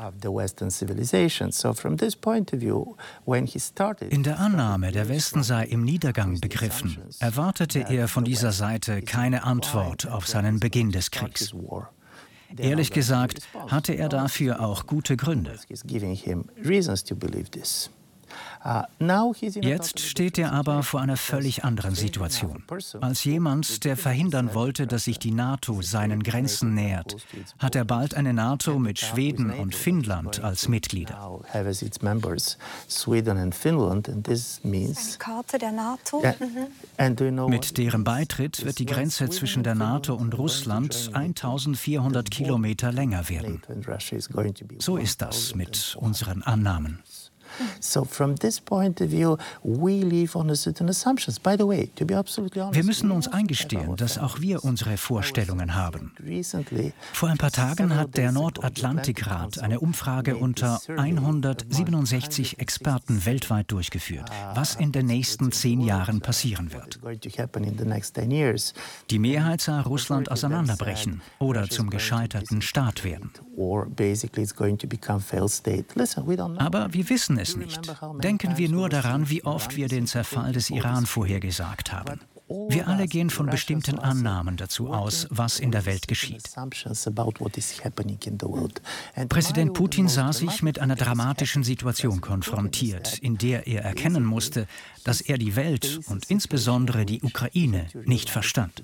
In der Annahme, der Westen Westen sei im Niedergang begriffen, erwartete er von dieser Seite keine Antwort auf seinen Beginn des Kriegs. Ehrlich gesagt hatte er dafür auch gute Gründe. Uh, Jetzt steht er aber vor einer völlig anderen Situation. Als jemand, der verhindern wollte, dass sich die NATO seinen Grenzen nähert, hat er bald eine NATO mit Schweden und Finnland als Mitglieder. Eine Karte der NATO? Mhm. Mit deren Beitritt wird die Grenze zwischen der NATO und Russland 1400 Kilometer länger werden. So ist das mit unseren Annahmen. So from this point of view, we live on certain assumptions. By the way, to be absolutely honest, wir müssen uns eingestehen, dass auch wir unsere Vorstellungen haben. Vor ein paar Tagen hat der Nordatlantikrat eine Umfrage unter 167 Experten weltweit durchgeführt, was in den nächsten zehn Jahren passieren wird. Die Mehrheit sah Russland auseinanderbrechen oder zum gescheiterten Staat werden. Aber wir wissen es nicht. Denken wir nur daran, wie oft wir den Zerfall des Iran vorhergesagt haben. Wir alle gehen von bestimmten Annahmen dazu aus, was in der Welt geschieht. Präsident Putin sah sich mit einer dramatischen Situation konfrontiert, in der er erkennen musste, dass er die Welt und insbesondere die Ukraine nicht verstand.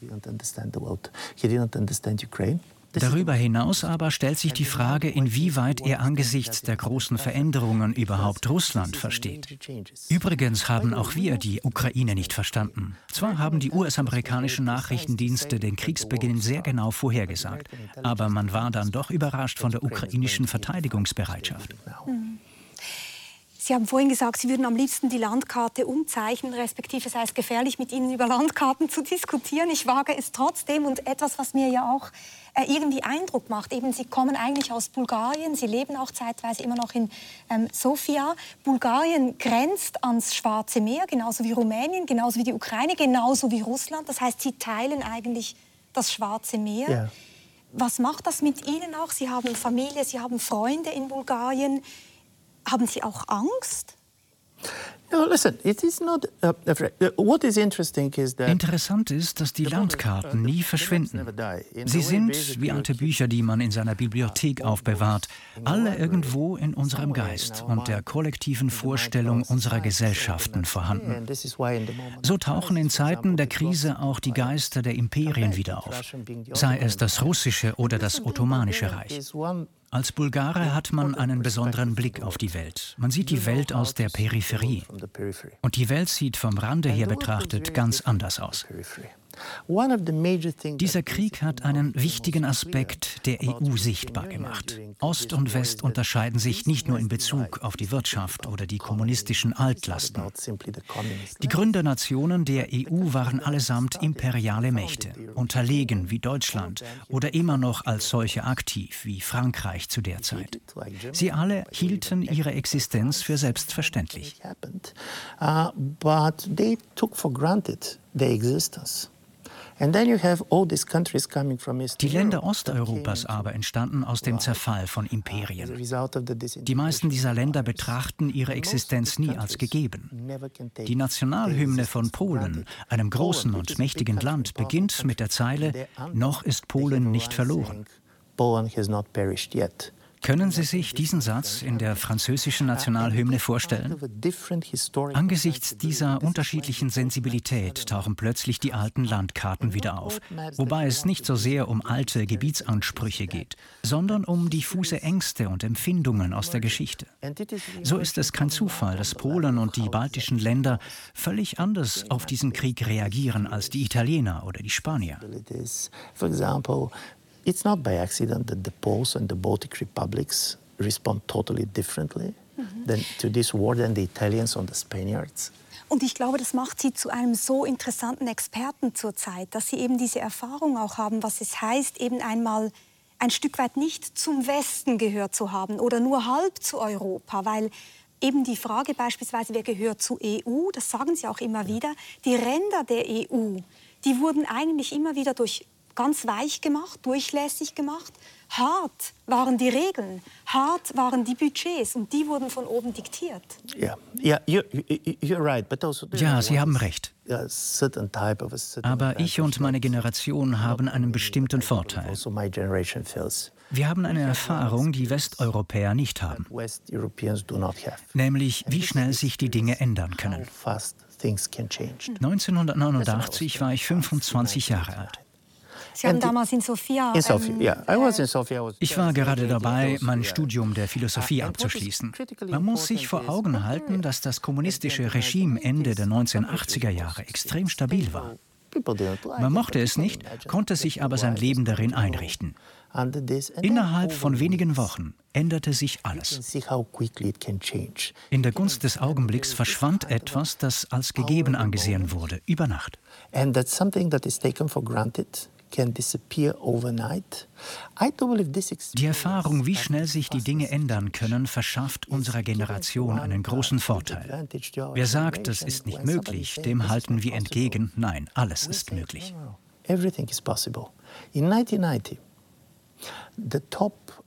Darüber hinaus aber stellt sich die Frage, inwieweit er angesichts der großen Veränderungen überhaupt Russland versteht. Übrigens haben auch wir die Ukraine nicht verstanden. Zwar haben die US-amerikanischen Nachrichtendienste den Kriegsbeginn sehr genau vorhergesagt, aber man war dann doch überrascht von der ukrainischen Verteidigungsbereitschaft. Mhm. Sie haben vorhin gesagt, Sie würden am liebsten die Landkarte umzeichnen, respektive sei es gefährlich, mit Ihnen über Landkarten zu diskutieren. Ich wage es trotzdem und etwas, was mir ja auch äh, irgendwie Eindruck macht. Eben, Sie kommen eigentlich aus Bulgarien, Sie leben auch zeitweise immer noch in ähm, Sofia. Bulgarien grenzt ans Schwarze Meer, genauso wie Rumänien, genauso wie die Ukraine, genauso wie Russland. Das heißt, Sie teilen eigentlich das Schwarze Meer. Ja. Was macht das mit Ihnen auch? Sie haben Familie, Sie haben Freunde in Bulgarien. Haben Sie auch Angst? Uh, uh, Interessant ist, dass die Landkarten nie verschwinden. Sie sind wie alte Bücher, die man in seiner Bibliothek aufbewahrt, alle irgendwo in unserem Geist und der kollektiven Vorstellung unserer Gesellschaften vorhanden. So tauchen in Zeiten der Krise auch die Geister der Imperien wieder auf, sei es das russische oder das ottomanische Reich. Als Bulgare hat man einen besonderen Blick auf die Welt. Man sieht die Welt aus der Peripherie. Und die Welt sieht vom Rande her betrachtet ganz anders aus. Dieser Krieg hat einen wichtigen Aspekt der EU sichtbar gemacht. Ost und West unterscheiden sich nicht nur in Bezug auf die Wirtschaft oder die kommunistischen Altlasten. Die Gründernationen der EU waren allesamt imperiale Mächte, unterlegen wie Deutschland oder immer noch als solche aktiv wie Frankreich zu der Zeit. Sie alle hielten ihre Existenz für selbstverständlich. Uh, but they took for granted their existence. Die Länder Osteuropas aber entstanden aus dem Zerfall von Imperien. Die meisten dieser Länder betrachten ihre Existenz nie als gegeben. Die Nationalhymne von Polen, einem großen und mächtigen Land, beginnt mit der Zeile Noch ist Polen nicht verloren. Können Sie sich diesen Satz in der französischen Nationalhymne vorstellen? Angesichts dieser unterschiedlichen Sensibilität tauchen plötzlich die alten Landkarten wieder auf, wobei es nicht so sehr um alte Gebietsansprüche geht, sondern um diffuse Ängste und Empfindungen aus der Geschichte. So ist es kein Zufall, dass Polen und die baltischen Länder völlig anders auf diesen Krieg reagieren als die Italiener oder die Spanier. It's not by accident that the Poles and the Baltic republics respond totally differently mhm. than to this war than the Italians on the Spaniards. Und ich glaube, das macht sie zu einem so interessanten Experten zurzeit, dass sie eben diese Erfahrung auch haben, was es heißt, eben einmal ein Stück weit nicht zum Westen gehört zu haben oder nur halb zu Europa, weil eben die Frage beispielsweise, wer gehört zur EU, das sagen sie auch immer wieder, die Ränder der EU, die wurden eigentlich immer wieder durch ganz weich gemacht, durchlässig gemacht. Hart waren die Regeln, hart waren die Budgets und die wurden von oben diktiert. Ja, Sie haben recht. Aber ich und meine Generation haben einen bestimmten Vorteil. Also Wir haben eine Erfahrung, die Westeuropäer nicht haben. Nämlich, wie schnell sich die Dinge ändern können. 1989 war ich 25 Jahre alt. Sie haben damals in Sofia. In Sofia, ähm, yeah. I was in Sofia. Ich war gerade dabei, mein Studium der Philosophie abzuschließen. Man muss sich vor Augen halten, dass das kommunistische Regime Ende der 1980er Jahre extrem stabil war. Man mochte es nicht, konnte sich aber sein Leben darin einrichten. Innerhalb von wenigen Wochen änderte sich alles. In der Gunst des Augenblicks verschwand etwas, das als gegeben angesehen wurde, über Nacht. And that's something that is taken for granted die Erfahrung, wie schnell sich die Dinge ändern können, verschafft unserer Generation einen großen Vorteil. Wer sagt, das ist nicht möglich, dem halten wir entgegen, nein, alles ist möglich. Everything is possible. In 1990,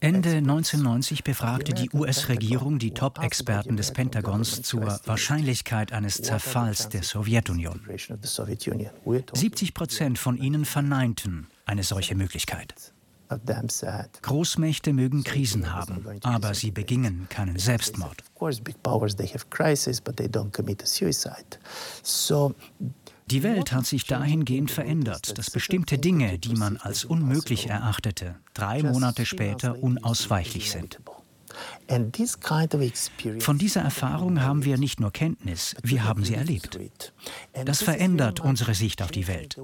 Ende 1990 befragte die US-Regierung die Top-Experten des Pentagons zur Wahrscheinlichkeit eines Zerfalls der Sowjetunion. 70 Prozent von ihnen verneinten eine solche Möglichkeit. Großmächte mögen Krisen haben, aber sie begingen keinen Selbstmord. Die Welt hat sich dahingehend verändert, dass bestimmte Dinge, die man als unmöglich erachtete, drei Monate später unausweichlich sind. Von dieser Erfahrung haben wir nicht nur Kenntnis, wir haben sie erlebt. Das verändert unsere Sicht auf die Welt.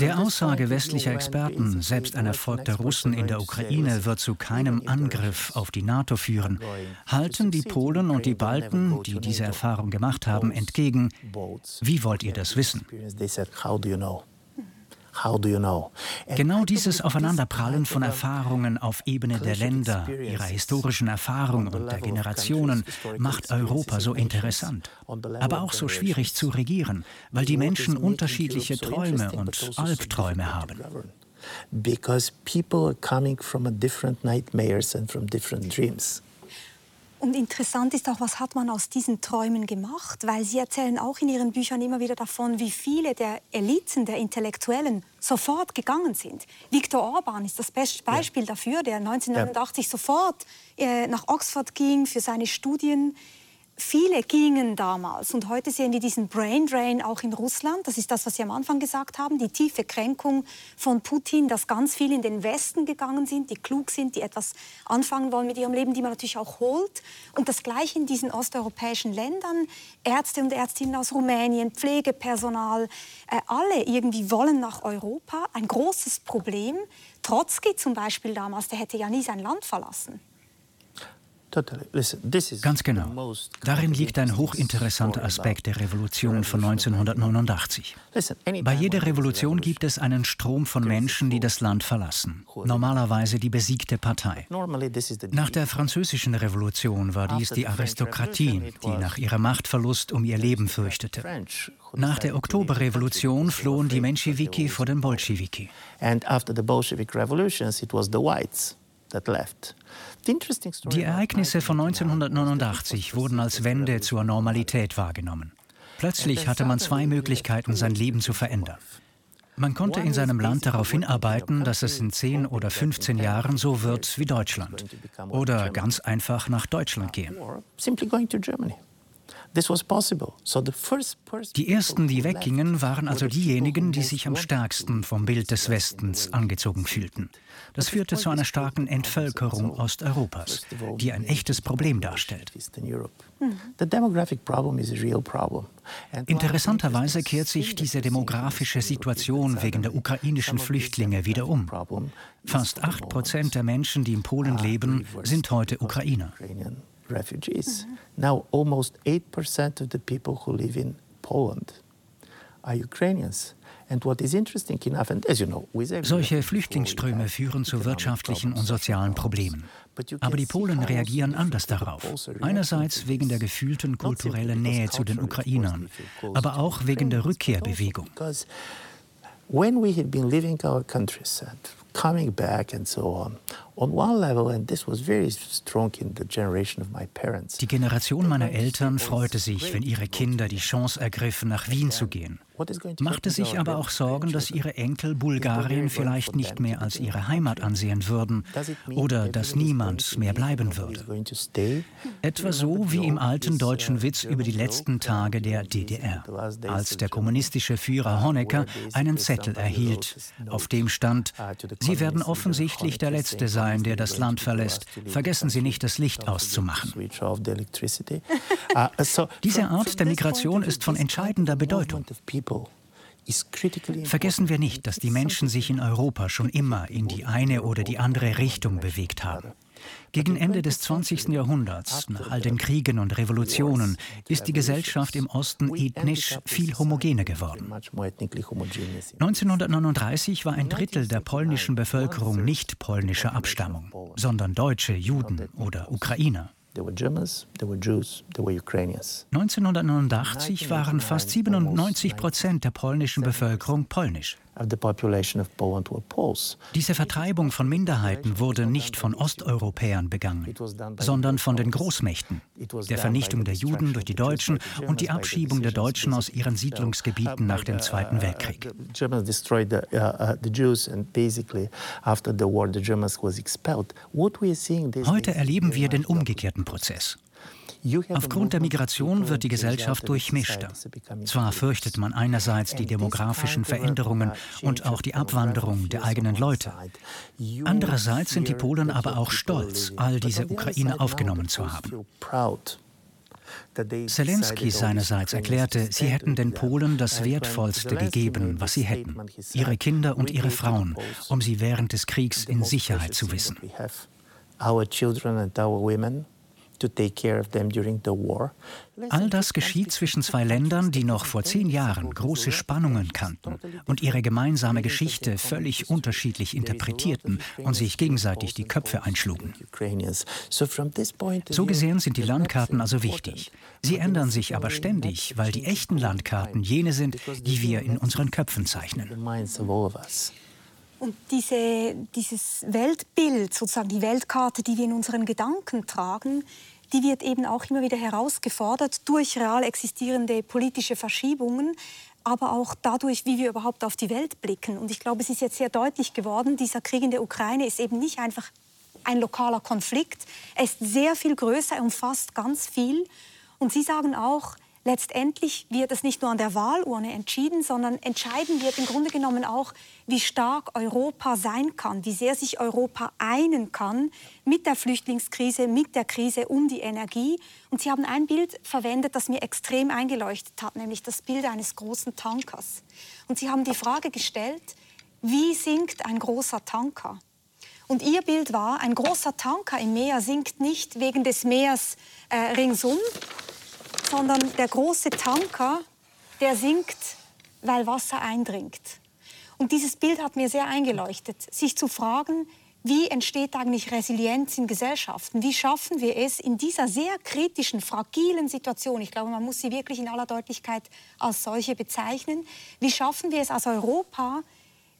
Der Aussage westlicher Experten, selbst ein Erfolg der Russen in der Ukraine wird zu keinem Angriff auf die NATO führen, halten die Polen und die Balten, die diese Erfahrung gemacht haben, entgegen. Wie wollt ihr das wissen? Genau dieses Aufeinanderprallen von Erfahrungen auf Ebene der Länder, ihrer historischen Erfahrung und der Generationen macht Europa so interessant, aber auch so schwierig zu regieren, weil die Menschen unterschiedliche Träume und Albträume haben. Because people are coming from a different nightmares and from different dreams. Und interessant ist auch, was hat man aus diesen Träumen gemacht? Weil Sie erzählen auch in Ihren Büchern immer wieder davon, wie viele der Eliten, der Intellektuellen sofort gegangen sind. Viktor Orban ist das beste Beispiel ja. dafür, der 1989 ja. sofort äh, nach Oxford ging für seine Studien Viele gingen damals und heute sehen wir diesen Brain Drain auch in Russland. Das ist das, was Sie am Anfang gesagt haben, die tiefe Kränkung von Putin, dass ganz viele in den Westen gegangen sind, die klug sind, die etwas anfangen wollen mit ihrem Leben, die man natürlich auch holt. Und das Gleiche in diesen osteuropäischen Ländern. Ärzte und Ärztinnen aus Rumänien, Pflegepersonal, äh, alle irgendwie wollen nach Europa. Ein großes Problem. Trotzki zum Beispiel damals, der hätte ja nie sein Land verlassen. Ganz genau. Darin liegt ein hochinteressanter Aspekt der Revolution von 1989. Bei jeder Revolution gibt es einen Strom von Menschen, die das Land verlassen. Normalerweise die besiegte Partei. Nach der französischen Revolution war dies die Aristokratie, die nach ihrem Machtverlust um ihr Leben fürchtete. Nach der Oktoberrevolution flohen die Menschewiki vor den Bolschewiki. And after the Bolshevik revolutions it was the whites that left. Die Ereignisse von 1989 wurden als Wende zur Normalität wahrgenommen. Plötzlich hatte man zwei Möglichkeiten, sein Leben zu verändern. Man konnte in seinem Land darauf hinarbeiten, dass es in 10 oder 15 Jahren so wird wie Deutschland. Oder ganz einfach nach Deutschland gehen. Die ersten, die weggingen, waren also diejenigen, die sich am stärksten vom Bild des Westens angezogen fühlten. Das führte zu einer starken Entvölkerung Osteuropas, die ein echtes Problem darstellt. Interessanterweise kehrt sich diese demografische Situation wegen der ukrainischen Flüchtlinge wieder um. Fast 8 Prozent der Menschen, die in Polen leben, sind heute Ukrainer refugees. Mm -hmm. Now, almost 8% of the people who live in Poland are Ukrainians. Solche Flüchtlingsströme führen zu wirtschaftlichen und sozialen Problemen. Aber die Polen reagieren anders darauf. Einerseits wegen der gefühlten kulturellen Nähe zu den Ukrainern, aber auch wegen der Rückkehrbewegung. When we had been leaving our countryside, coming back and so on. Die Generation meiner Eltern freute sich, wenn ihre Kinder die Chance ergriffen, nach Wien zu gehen. Machte sich aber auch Sorgen, dass ihre Enkel Bulgarien vielleicht nicht mehr als ihre Heimat ansehen würden oder dass niemand mehr bleiben würde. Etwa so wie im alten deutschen Witz über die letzten Tage der DDR, als der kommunistische Führer Honecker einen Zettel erhielt, auf dem stand, Sie werden offensichtlich der Letzte sein, der das Land verlässt. Vergessen Sie nicht, das Licht auszumachen. Diese Art der Migration ist von entscheidender Bedeutung. Vergessen wir nicht, dass die Menschen sich in Europa schon immer in die eine oder die andere Richtung bewegt haben. Gegen Ende des 20. Jahrhunderts, nach all den Kriegen und Revolutionen, ist die Gesellschaft im Osten ethnisch viel homogener geworden. 1939 war ein Drittel der polnischen Bevölkerung nicht polnischer Abstammung, sondern Deutsche, Juden oder Ukrainer. 1989 waren fast 97 Prozent der polnischen Bevölkerung polnisch. Diese Vertreibung von Minderheiten wurde nicht von Osteuropäern begangen, sondern von den Großmächten, der Vernichtung der Juden durch die Deutschen und die Abschiebung der Deutschen aus ihren Siedlungsgebieten nach dem Zweiten uh, Weltkrieg. Heute erleben wir den umgekehrten Prozess. Aufgrund der Migration wird die Gesellschaft durchmischter. Zwar fürchtet man einerseits die demografischen Veränderungen und auch die Abwanderung der eigenen Leute. Andererseits sind die Polen aber auch stolz, all diese Ukrainer aufgenommen zu haben. Zelensky seinerseits erklärte, sie hätten den Polen das Wertvollste gegeben, was sie hätten, ihre Kinder und ihre Frauen, um sie während des Kriegs in Sicherheit zu wissen. Our children and our women All das geschieht zwischen zwei Ländern, die noch vor zehn Jahren große Spannungen kannten und ihre gemeinsame Geschichte völlig unterschiedlich interpretierten und sich gegenseitig die Köpfe einschlugen. So gesehen sind die Landkarten also wichtig. Sie ändern sich aber ständig, weil die echten Landkarten jene sind, die wir in unseren Köpfen zeichnen. Und diese, dieses Weltbild, sozusagen die Weltkarte, die wir in unseren Gedanken tragen, die wird eben auch immer wieder herausgefordert durch real existierende politische Verschiebungen, aber auch dadurch, wie wir überhaupt auf die Welt blicken. Und ich glaube, es ist jetzt sehr deutlich geworden, dieser Krieg in der Ukraine ist eben nicht einfach ein lokaler Konflikt. Er ist sehr viel größer, er umfasst ganz viel. Und Sie sagen auch, letztendlich wird es nicht nur an der Wahlurne entschieden, sondern entscheiden wird im Grunde genommen auch, wie stark Europa sein kann, wie sehr sich Europa einen kann mit der Flüchtlingskrise, mit der Krise um die Energie. Und Sie haben ein Bild verwendet, das mir extrem eingeleuchtet hat, nämlich das Bild eines großen Tankers. Und Sie haben die Frage gestellt, wie sinkt ein großer Tanker? Und Ihr Bild war, ein großer Tanker im Meer sinkt nicht wegen des Meers äh, ringsum, sondern der große Tanker, der sinkt, weil Wasser eindringt. Und dieses Bild hat mir sehr eingeleuchtet, sich zu fragen, wie entsteht eigentlich Resilienz in Gesellschaften? Wie schaffen wir es in dieser sehr kritischen, fragilen Situation, ich glaube, man muss sie wirklich in aller Deutlichkeit als solche bezeichnen, wie schaffen wir es als Europa,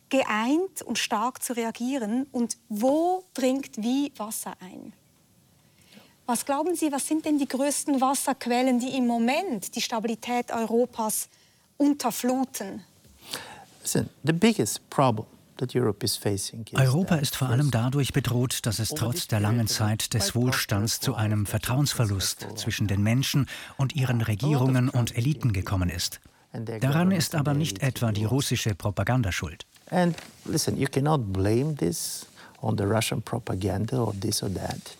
geeint und stark zu reagieren? Und wo dringt wie Wasser ein? Was glauben Sie, was sind denn die größten Wasserquellen, die im Moment die Stabilität Europas unterfluten? The biggest problem Europa ist vor allem dadurch bedroht, dass es trotz der langen Zeit des Wohlstands zu einem Vertrauensverlust zwischen den Menschen und ihren Regierungen und Eliten gekommen ist. Daran ist aber nicht etwa die russische Propaganda schuld. And listen, you cannot blame this on the Russian propaganda or this or that.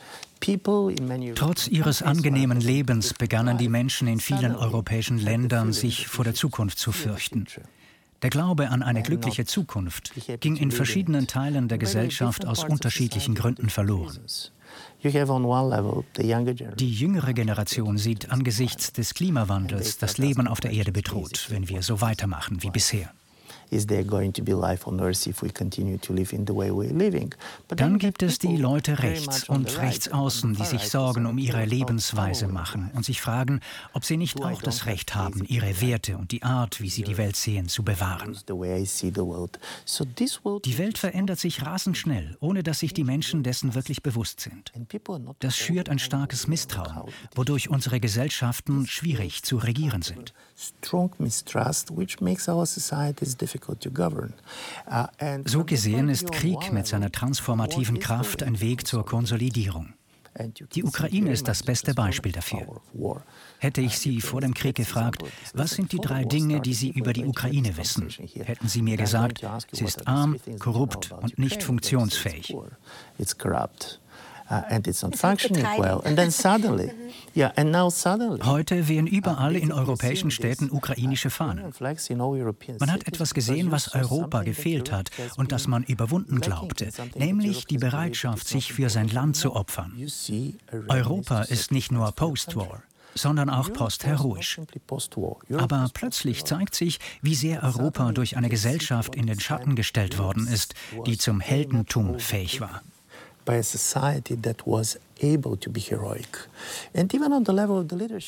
Trotz ihres angenehmen Lebens begannen die Menschen in vielen europäischen Ländern sich vor der Zukunft zu fürchten. Der Glaube an eine glückliche Zukunft ging in verschiedenen Teilen der Gesellschaft aus unterschiedlichen Gründen verloren. Die jüngere Generation sieht angesichts des Klimawandels das Leben auf der Erde bedroht, wenn wir so weitermachen wie bisher. Dann gibt es die Leute rechts und rechts außen, die sich Sorgen um ihre Lebensweise machen und sich fragen, ob sie nicht auch das Recht haben, ihre Werte und die Art, wie sie die Welt sehen, zu bewahren. Die Welt verändert sich rasend schnell, ohne dass sich die Menschen dessen wirklich bewusst sind. Das schürt ein starkes Misstrauen, wodurch unsere Gesellschaften schwierig zu regieren sind. Strong mistrust, which makes our societies difficult so gesehen ist Krieg mit seiner transformativen Kraft ein Weg zur Konsolidierung. Die Ukraine ist das beste Beispiel dafür. Hätte ich Sie vor dem Krieg gefragt, was sind die drei Dinge, die Sie über die Ukraine wissen, hätten Sie mir gesagt, sie ist arm, korrupt und nicht funktionsfähig. Uh, and it's not functioning well. And then suddenly, yeah, and now suddenly. Heute wehen überall in europäischen Städten ukrainische Fahnen. Man hat etwas gesehen, was Europa gefehlt hat und das man überwunden glaubte, nämlich die Bereitschaft, sich für sein Land zu opfern. Europa ist nicht nur Post-War sondern auch postheroisch. Aber plötzlich zeigt sich, wie sehr Europa durch eine Gesellschaft in den Schatten gestellt worden ist, die zum Heldentum fähig war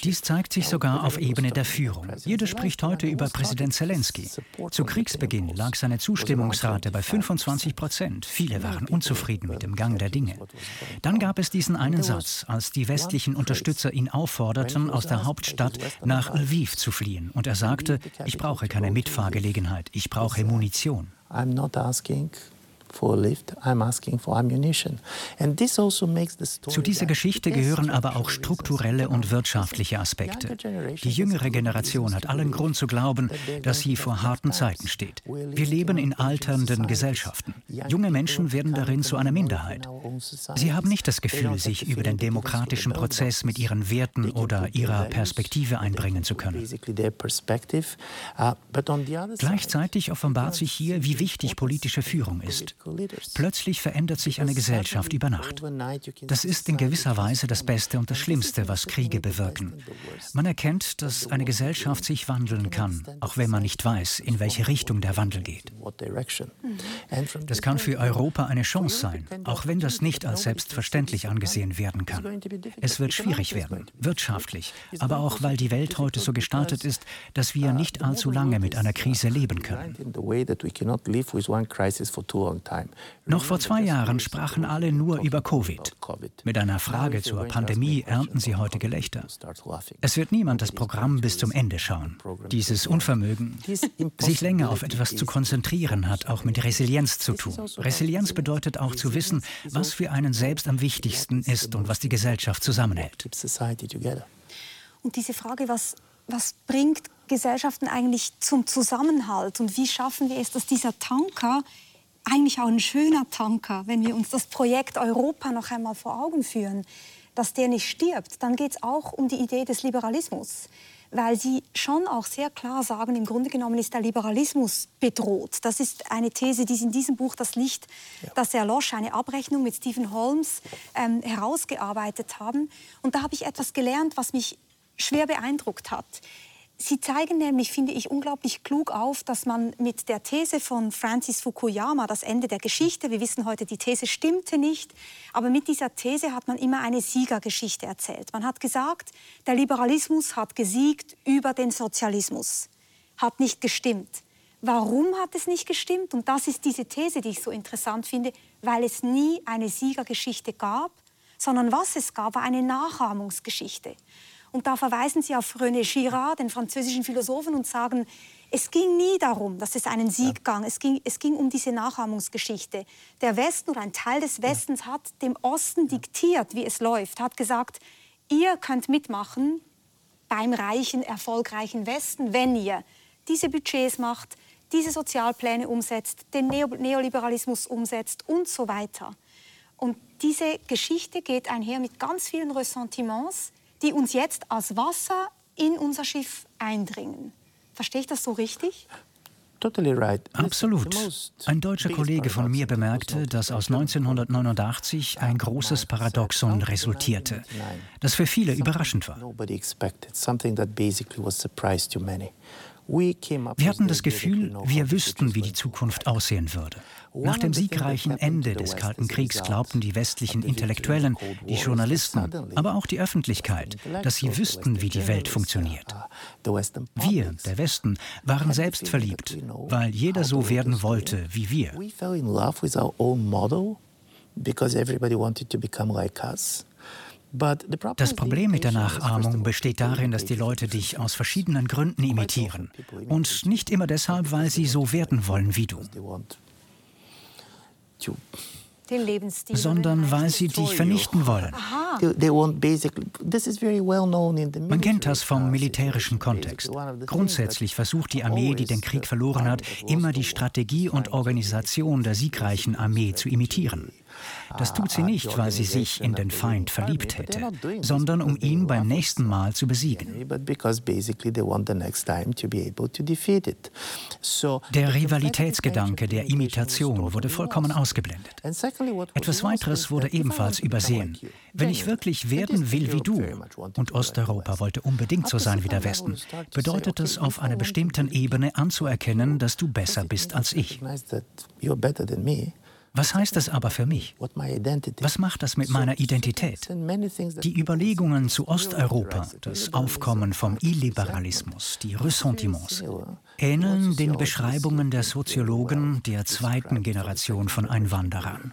dies zeigt sich sogar auf Ebene der Führung. Jeder spricht heute über Präsident Zelensky. Zu Kriegsbeginn lag seine Zustimmungsrate bei 25 Prozent. Viele waren unzufrieden mit dem Gang der Dinge. Dann gab es diesen einen Satz, als die westlichen Unterstützer ihn aufforderten, aus der Hauptstadt nach Lviv zu fliehen. Und er sagte, ich brauche keine Mitfahrgelegenheit, ich brauche Munition. I'm not asking Zu dieser Geschichte gehören aber auch strukturelle und wirtschaftliche Aspekte. Die jüngere Generation hat allen Grund zu glauben, dass sie vor harten Zeiten steht. Wir leben in alternden Gesellschaften. Junge Menschen werden darin zu einer Minderheit. Sie haben nicht das Gefühl, sich über den demokratischen Prozess mit ihren Werten oder ihrer Perspektive einbringen zu können. Uh, Gleichzeitig offenbart sich hier, wie wichtig politische Führung ist. Plötzlich verändert sich eine Gesellschaft über Nacht. Das ist in gewisser Weise das Beste und das Schlimmste, was Kriege bewirken. Man erkennt, dass eine Gesellschaft sich wandeln kann, auch wenn man nicht weiß, in welche Richtung der Wandel geht. Das kann für Europa eine Chance sein, auch wenn das nicht als selbstverständlich angesehen werden kann. Es wird schwierig werden, wirtschaftlich, aber auch weil die Welt heute so gestartet ist, dass wir nicht allzu lange mit einer Krise leben können. Noch vor zwei Jahren sprachen alle nur über Covid. Mit einer Frage zur Pandemie ernten sie heute Gelächter. Es wird niemand das Programm bis zum Ende schauen. Dieses Unvermögen, sich länger auf etwas zu konzentrieren, hat auch mit Resilienz zu tun. Resilienz bedeutet auch zu wissen, was für einen selbst am wichtigsten ist und was die Gesellschaft zusammenhält. Und diese Frage, was, was bringt Gesellschaften eigentlich zum Zusammenhalt und wie schaffen wir es, dass dieser Tanker eigentlich auch ein schöner Tanker, wenn wir uns das Projekt Europa noch einmal vor Augen führen, dass der nicht stirbt, dann geht es auch um die Idee des Liberalismus weil sie schon auch sehr klar sagen, im Grunde genommen ist der Liberalismus bedroht. Das ist eine These, die sie in diesem Buch Das Licht, ja. das erlosch, eine Abrechnung mit Stephen Holmes ähm, herausgearbeitet haben. Und da habe ich etwas gelernt, was mich schwer beeindruckt hat. Sie zeigen nämlich, finde ich, unglaublich klug auf, dass man mit der These von Francis Fukuyama, das Ende der Geschichte, wir wissen heute, die These stimmte nicht, aber mit dieser These hat man immer eine Siegergeschichte erzählt. Man hat gesagt, der Liberalismus hat gesiegt über den Sozialismus. Hat nicht gestimmt. Warum hat es nicht gestimmt? Und das ist diese These, die ich so interessant finde, weil es nie eine Siegergeschichte gab, sondern was es gab, war eine Nachahmungsgeschichte. Und da verweisen sie auf René Girard, den französischen Philosophen, und sagen, es ging nie darum, dass es einen Sieg ja. ging. Es, ging. es ging um diese Nachahmungsgeschichte. Der Westen oder ein Teil des Westens hat dem Osten diktiert, wie es läuft, hat gesagt, ihr könnt mitmachen beim reichen, erfolgreichen Westen, wenn ihr diese Budgets macht, diese Sozialpläne umsetzt, den Neoliberalismus umsetzt und so weiter. Und diese Geschichte geht einher mit ganz vielen Ressentiments, die uns jetzt als Wasser in unser Schiff eindringen. Verstehe ich das so richtig? Absolut. Ein deutscher Kollege von mir bemerkte, dass aus 1989 ein großes Paradoxon resultierte, das für viele überraschend war. Wir hatten das Gefühl, wir wüssten, wie die Zukunft aussehen würde. Nach dem siegreichen Ende des Kalten Kriegs glaubten die westlichen Intellektuellen, die Journalisten, aber auch die Öffentlichkeit, dass sie wüssten, wie die Welt funktioniert. Wir, der Westen, waren selbst verliebt, weil jeder so werden wollte wie wir. because everybody wanted to become like us. Das Problem mit der Nachahmung besteht darin, dass die Leute dich aus verschiedenen Gründen imitieren. Und nicht immer deshalb, weil sie so werden wollen wie du. Sondern weil sie dich vernichten wollen. Man kennt das vom militärischen Kontext. Grundsätzlich versucht die Armee, die den Krieg verloren hat, immer die Strategie und Organisation der siegreichen Armee zu imitieren. Das tut sie nicht, weil sie sich in den Feind verliebt hätte, sondern um ihn beim nächsten Mal zu besiegen. Der Rivalitätsgedanke der Imitation wurde vollkommen ausgeblendet. Etwas weiteres wurde ebenfalls übersehen. Wenn ich wirklich werden will wie du, und Osteuropa wollte unbedingt so sein wie der Westen, bedeutet das auf einer bestimmten Ebene anzuerkennen, dass du besser bist als ich. Was heißt das aber für mich? Was macht das mit meiner Identität? Die Überlegungen zu Osteuropa, das Aufkommen vom Illiberalismus, die Ressentiments, ähneln den Beschreibungen der Soziologen der zweiten Generation von Einwanderern.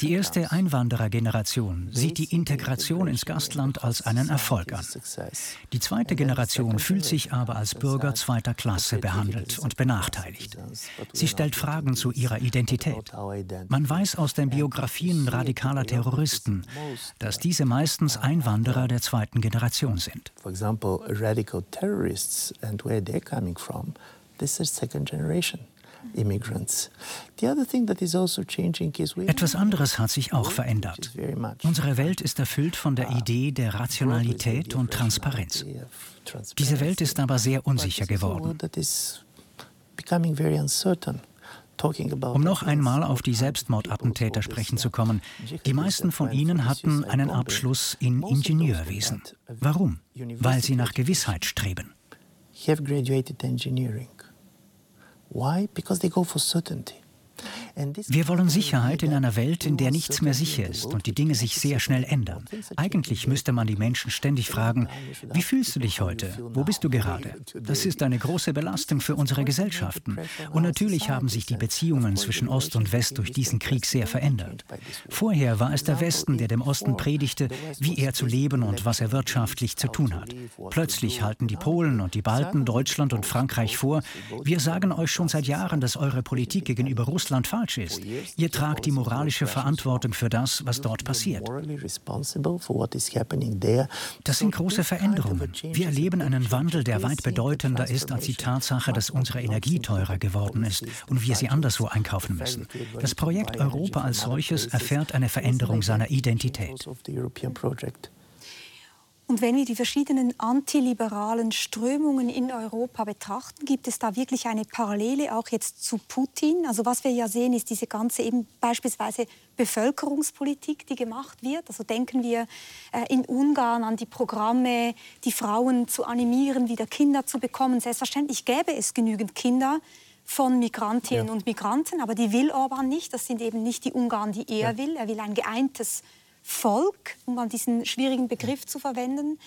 Die erste Einwanderergeneration sieht die Integration ins Gastland als einen Erfolg an. Die zweite Generation fühlt sich aber als Bürger zweiter Klasse behandelt und benachteiligt. Sie stellt Fragen zu ihrer Identität. Man weiß aus den Biografien radikaler Terroristen, dass diese meistens Einwanderer der zweiten Generation sind. For example, radical terrorists and where they're coming from, this is second generation. Also Etwas anderes hat sich auch verändert. Unsere Welt ist erfüllt von der Idee der Rationalität und Transparenz. Diese Welt ist aber sehr unsicher geworden. Um noch einmal auf die Selbstmordattentäter sprechen zu kommen, die meisten von ihnen hatten einen Abschluss in Ingenieurwesen. Warum? Weil sie nach Gewissheit streben. Have graduated engineering. Why? Because they go for certainty. Wir wollen Sicherheit in einer Welt, in der nichts mehr sicher ist und die Dinge sich sehr schnell ändern. Eigentlich müsste man die Menschen ständig fragen, wie fühlst du dich heute? Wo bist du gerade? Das ist eine große Belastung für unsere Gesellschaften. Und natürlich haben sich die Beziehungen zwischen Ost und West durch diesen Krieg sehr verändert. Vorher war es der Westen, der dem Osten predigte, wie er zu leben und was er wirtschaftlich zu tun hat. Plötzlich halten die Polen und die Balten Deutschland und Frankreich vor, wir sagen euch schon seit Jahren, dass eure Politik gegenüber Russland falsch ist. Ihr tragt die moralische Verantwortung für das, was dort passiert. Das sind große Veränderungen. Wir erleben einen Wandel, der weit bedeutender ist als die Tatsache, dass unsere Energie teurer geworden ist und wir sie anderswo einkaufen müssen. Das Projekt Europa als solches erfährt eine Veränderung seiner Identität. Und wenn wir die verschiedenen antiliberalen Strömungen in Europa betrachten, gibt es da wirklich eine Parallele auch jetzt zu Putin? Also was wir ja sehen, ist diese ganze eben beispielsweise Bevölkerungspolitik, die gemacht wird. Also denken wir äh, in Ungarn an die Programme, die Frauen zu animieren, wieder Kinder zu bekommen. Selbstverständlich gäbe es genügend Kinder von Migrantinnen ja. und Migranten, aber die will Orban nicht. Das sind eben nicht die Ungarn, die er ja. will. Er will ein geeintes Volk, um mal diesen schwierigen Begriff zu verwenden.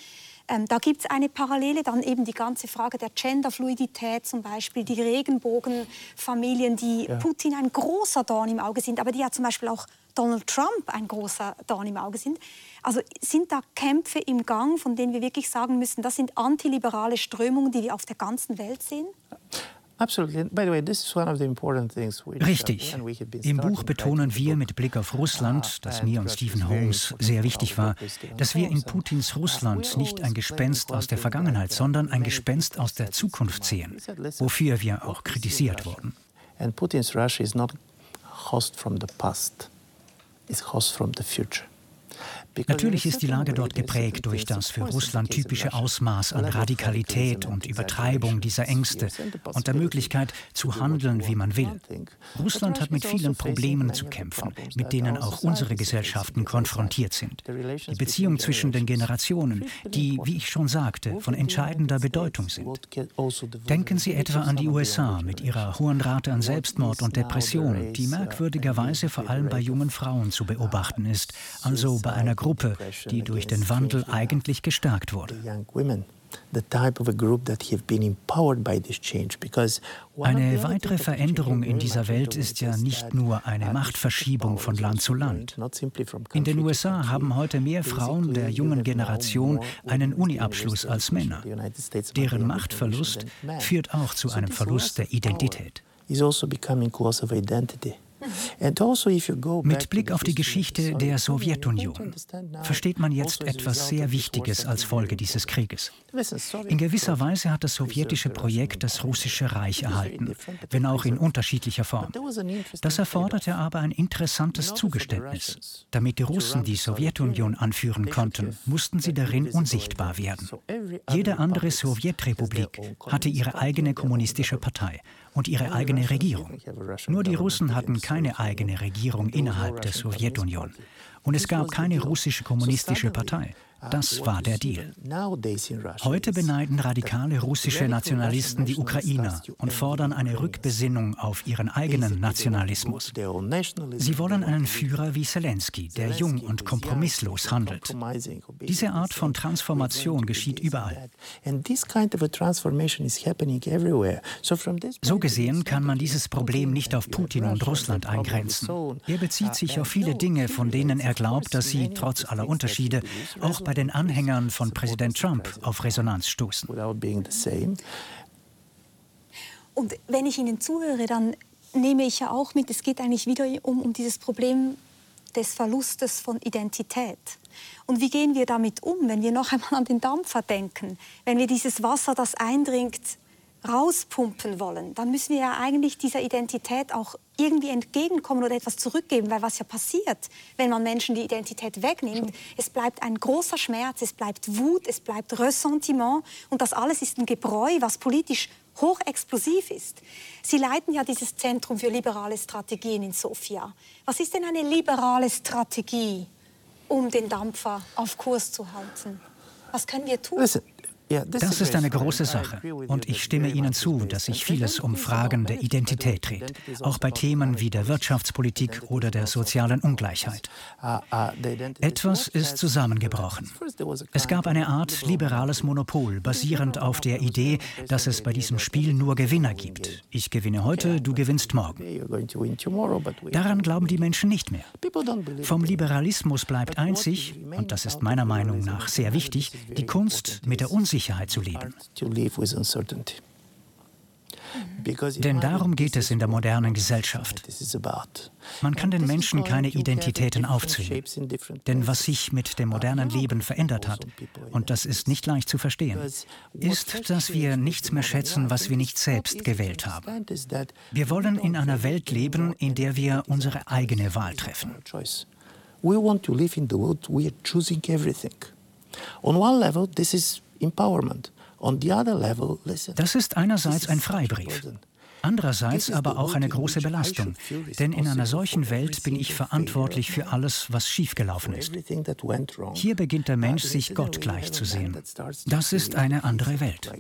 Ähm, da gibt es eine Parallele, dann eben die ganze Frage der Genderfluidität zum Beispiel, die Regenbogenfamilien, die ja. Putin ein großer Dorn im Auge sind, aber die ja zum Beispiel auch Donald Trump ein großer Dorn im Auge sind. Also sind da Kämpfe im Gang, von denen wir wirklich sagen müssen, das sind antiliberale Strömungen, die wir auf der ganzen Welt sehen? Richtig. Im Buch betonen wir mit Blick auf Russland, das mir und Stephen Holmes sehr wichtig war, dass wir in Putins Russland nicht ein Gespenst aus der Vergangenheit, sondern ein Gespenst aus der Zukunft sehen, wofür wir auch kritisiert wurden. And Putin's Russia is not host from the past, it's host from the future. Natürlich ist die Lage dort geprägt durch das für Russland typische Ausmaß an Radikalität und Übertreibung dieser Ängste und der Möglichkeit zu handeln, wie man will. Russland hat mit vielen Problemen zu kämpfen, mit denen auch unsere Gesellschaften konfrontiert sind. Die Beziehung zwischen den Generationen, die, wie ich schon sagte, von entscheidender Bedeutung sind. Denken Sie etwa an die USA mit ihrer hohen Rate an Selbstmord und Depression, die merkwürdigerweise vor allem bei jungen Frauen zu beobachten ist, also bei einer Gruppe, die durch den Wandel eigentlich gestärkt wurde. Eine weitere Veränderung in dieser Welt ist ja nicht nur eine Machtverschiebung von Land zu Land. In den USA haben heute mehr Frauen der jungen Generation einen Uniabschluss als Männer. Deren Machtverlust führt auch zu einem Verlust der Identität. Mit Blick auf die Geschichte der Sowjetunion versteht man jetzt etwas sehr Wichtiges als Folge dieses Krieges. In gewisser Weise hat das sowjetische Projekt das russische Reich erhalten, wenn auch in unterschiedlicher Form. Das erforderte aber ein interessantes Zugeständnis. Damit die Russen die Sowjetunion anführen konnten, mussten sie darin unsichtbar werden. Jede andere Sowjetrepublik hatte ihre eigene kommunistische Partei und ihre eigene Regierung. Nur die Russen hatten keine eigene Regierung innerhalb der Sowjetunion. Und es gab keine russische kommunistische Partei. Das war der Deal. Heute beneiden radikale russische Nationalisten die Ukrainer und fordern eine Rückbesinnung auf ihren eigenen Nationalismus. Sie wollen einen Führer wie Zelensky, der jung und kompromisslos handelt. Diese Art von Transformation geschieht überall. So gesehen kann man dieses Problem nicht auf Putin und Russland eingrenzen. Er bezieht sich auf viele Dinge, von denen er glaubt, dass sie, trotz aller Unterschiede, auch bei den Anhängern von Präsident Trump auf Resonanz stoßen. Und wenn ich Ihnen zuhöre, dann nehme ich ja auch mit, es geht eigentlich wieder um, um dieses Problem des Verlustes von Identität. Und wie gehen wir damit um, wenn wir noch einmal an den Dampfer denken, wenn wir dieses Wasser, das eindringt, rauspumpen wollen, dann müssen wir ja eigentlich dieser Identität auch irgendwie entgegenkommen oder etwas zurückgeben, weil was ja passiert, wenn man Menschen die Identität wegnimmt, es bleibt ein großer Schmerz, es bleibt Wut, es bleibt Ressentiment und das alles ist ein Gebräu, was politisch hochexplosiv ist. Sie leiten ja dieses Zentrum für liberale Strategien in Sofia. Was ist denn eine liberale Strategie, um den Dampfer auf Kurs zu halten? Was können wir tun? Listen, Das ist eine große Sache. Und ich stimme Ihnen zu, dass sich vieles um Fragen der Identität dreht, auch bei Themen wie der Wirtschaftspolitik oder der sozialen Ungleichheit. Etwas ist zusammengebrochen. Es gab eine Art liberales Monopol, basierend auf der Idee, dass es bei diesem Spiel nur Gewinner gibt. Ich gewinne heute, du gewinnst morgen. Daran glauben die Menschen nicht mehr. Vom Liberalismus bleibt einzig, und das ist meiner Meinung nach sehr wichtig, die Kunst mit der Unsicherheit Unsicherheit zu leben. Denn darum geht es in der modernen Gesellschaft. Man kann den Menschen keine Identitäten aufzwingen. Denn was sich mit dem modernen Leben verändert hat, und das ist nicht leicht zu verstehen, ist, dass wir nichts mehr schätzen, was wir nicht selbst gewählt haben. Wir wollen in einer Welt leben, in der wir unsere eigene Wahl treffen. We want to live in the world we are choosing everything. On one level, this is das ist einerseits ein Freibrief. Andererseits aber auch eine große Belastung, denn in einer solchen Welt bin ich verantwortlich für alles, was schiefgelaufen ist. Hier beginnt der Mensch, sich Gott gleich zu sehen. Das ist eine andere Welt.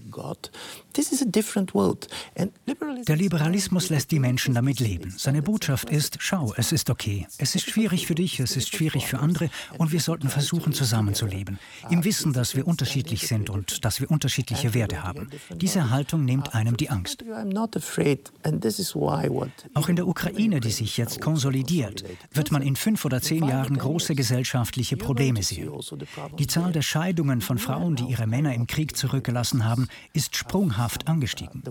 Der Liberalismus lässt die Menschen damit leben. Seine Botschaft ist, schau, es ist okay. Es ist schwierig für dich, es ist schwierig für andere und wir sollten versuchen, zusammenzuleben. Im Wissen, dass wir unterschiedlich sind und dass wir unterschiedliche Werte haben. Diese Haltung nimmt einem die Angst. Auch in der Ukraine, die sich jetzt konsolidiert, wird man in fünf oder zehn Jahren große gesellschaftliche Probleme sehen. Die Zahl der Scheidungen von Frauen, die ihre Männer im Krieg zurückgelassen haben, ist sprunghaft angestiegen.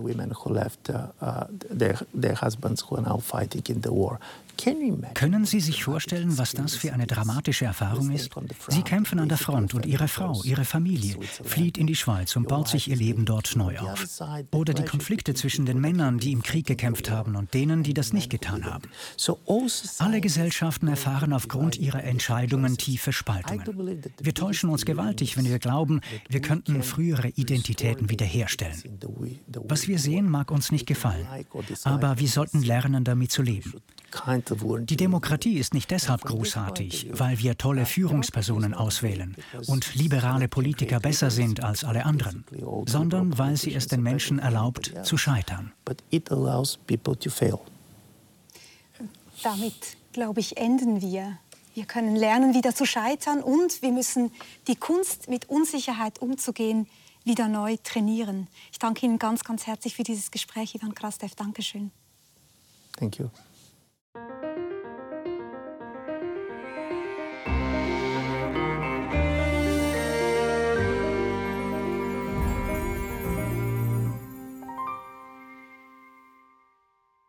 Können Sie sich vorstellen, was das für eine dramatische Erfahrung ist? Sie kämpfen an der Front und Ihre Frau, Ihre Familie flieht in die Schweiz und baut sich ihr Leben dort neu auf. Oder die Konflikte zwischen den Männern, die im Krieg gekämpft haben und denen, die das nicht getan haben. Alle Gesellschaften erfahren aufgrund ihrer Entscheidungen tiefe Spaltungen. Wir täuschen uns gewaltig, wenn wir glauben, wir könnten frühere Identitäten wiederherstellen. Was wir sehen, mag uns nicht gefallen, aber wir sollten lernen, damit zu leben. Die Demokratie ist nicht deshalb großartig, weil wir tolle Führungspersonen auswählen und liberale Politiker besser sind als alle anderen, sondern weil sie es den Menschen erlaubt, zu scheitern. Damit, glaube ich, enden wir. Wir können lernen, wieder zu scheitern und wir müssen die Kunst, mit Unsicherheit umzugehen, wieder neu trainieren. Ich danke Ihnen ganz, ganz herzlich für dieses Gespräch, Ivan Krastev. Dankeschön. Thank you. Thank you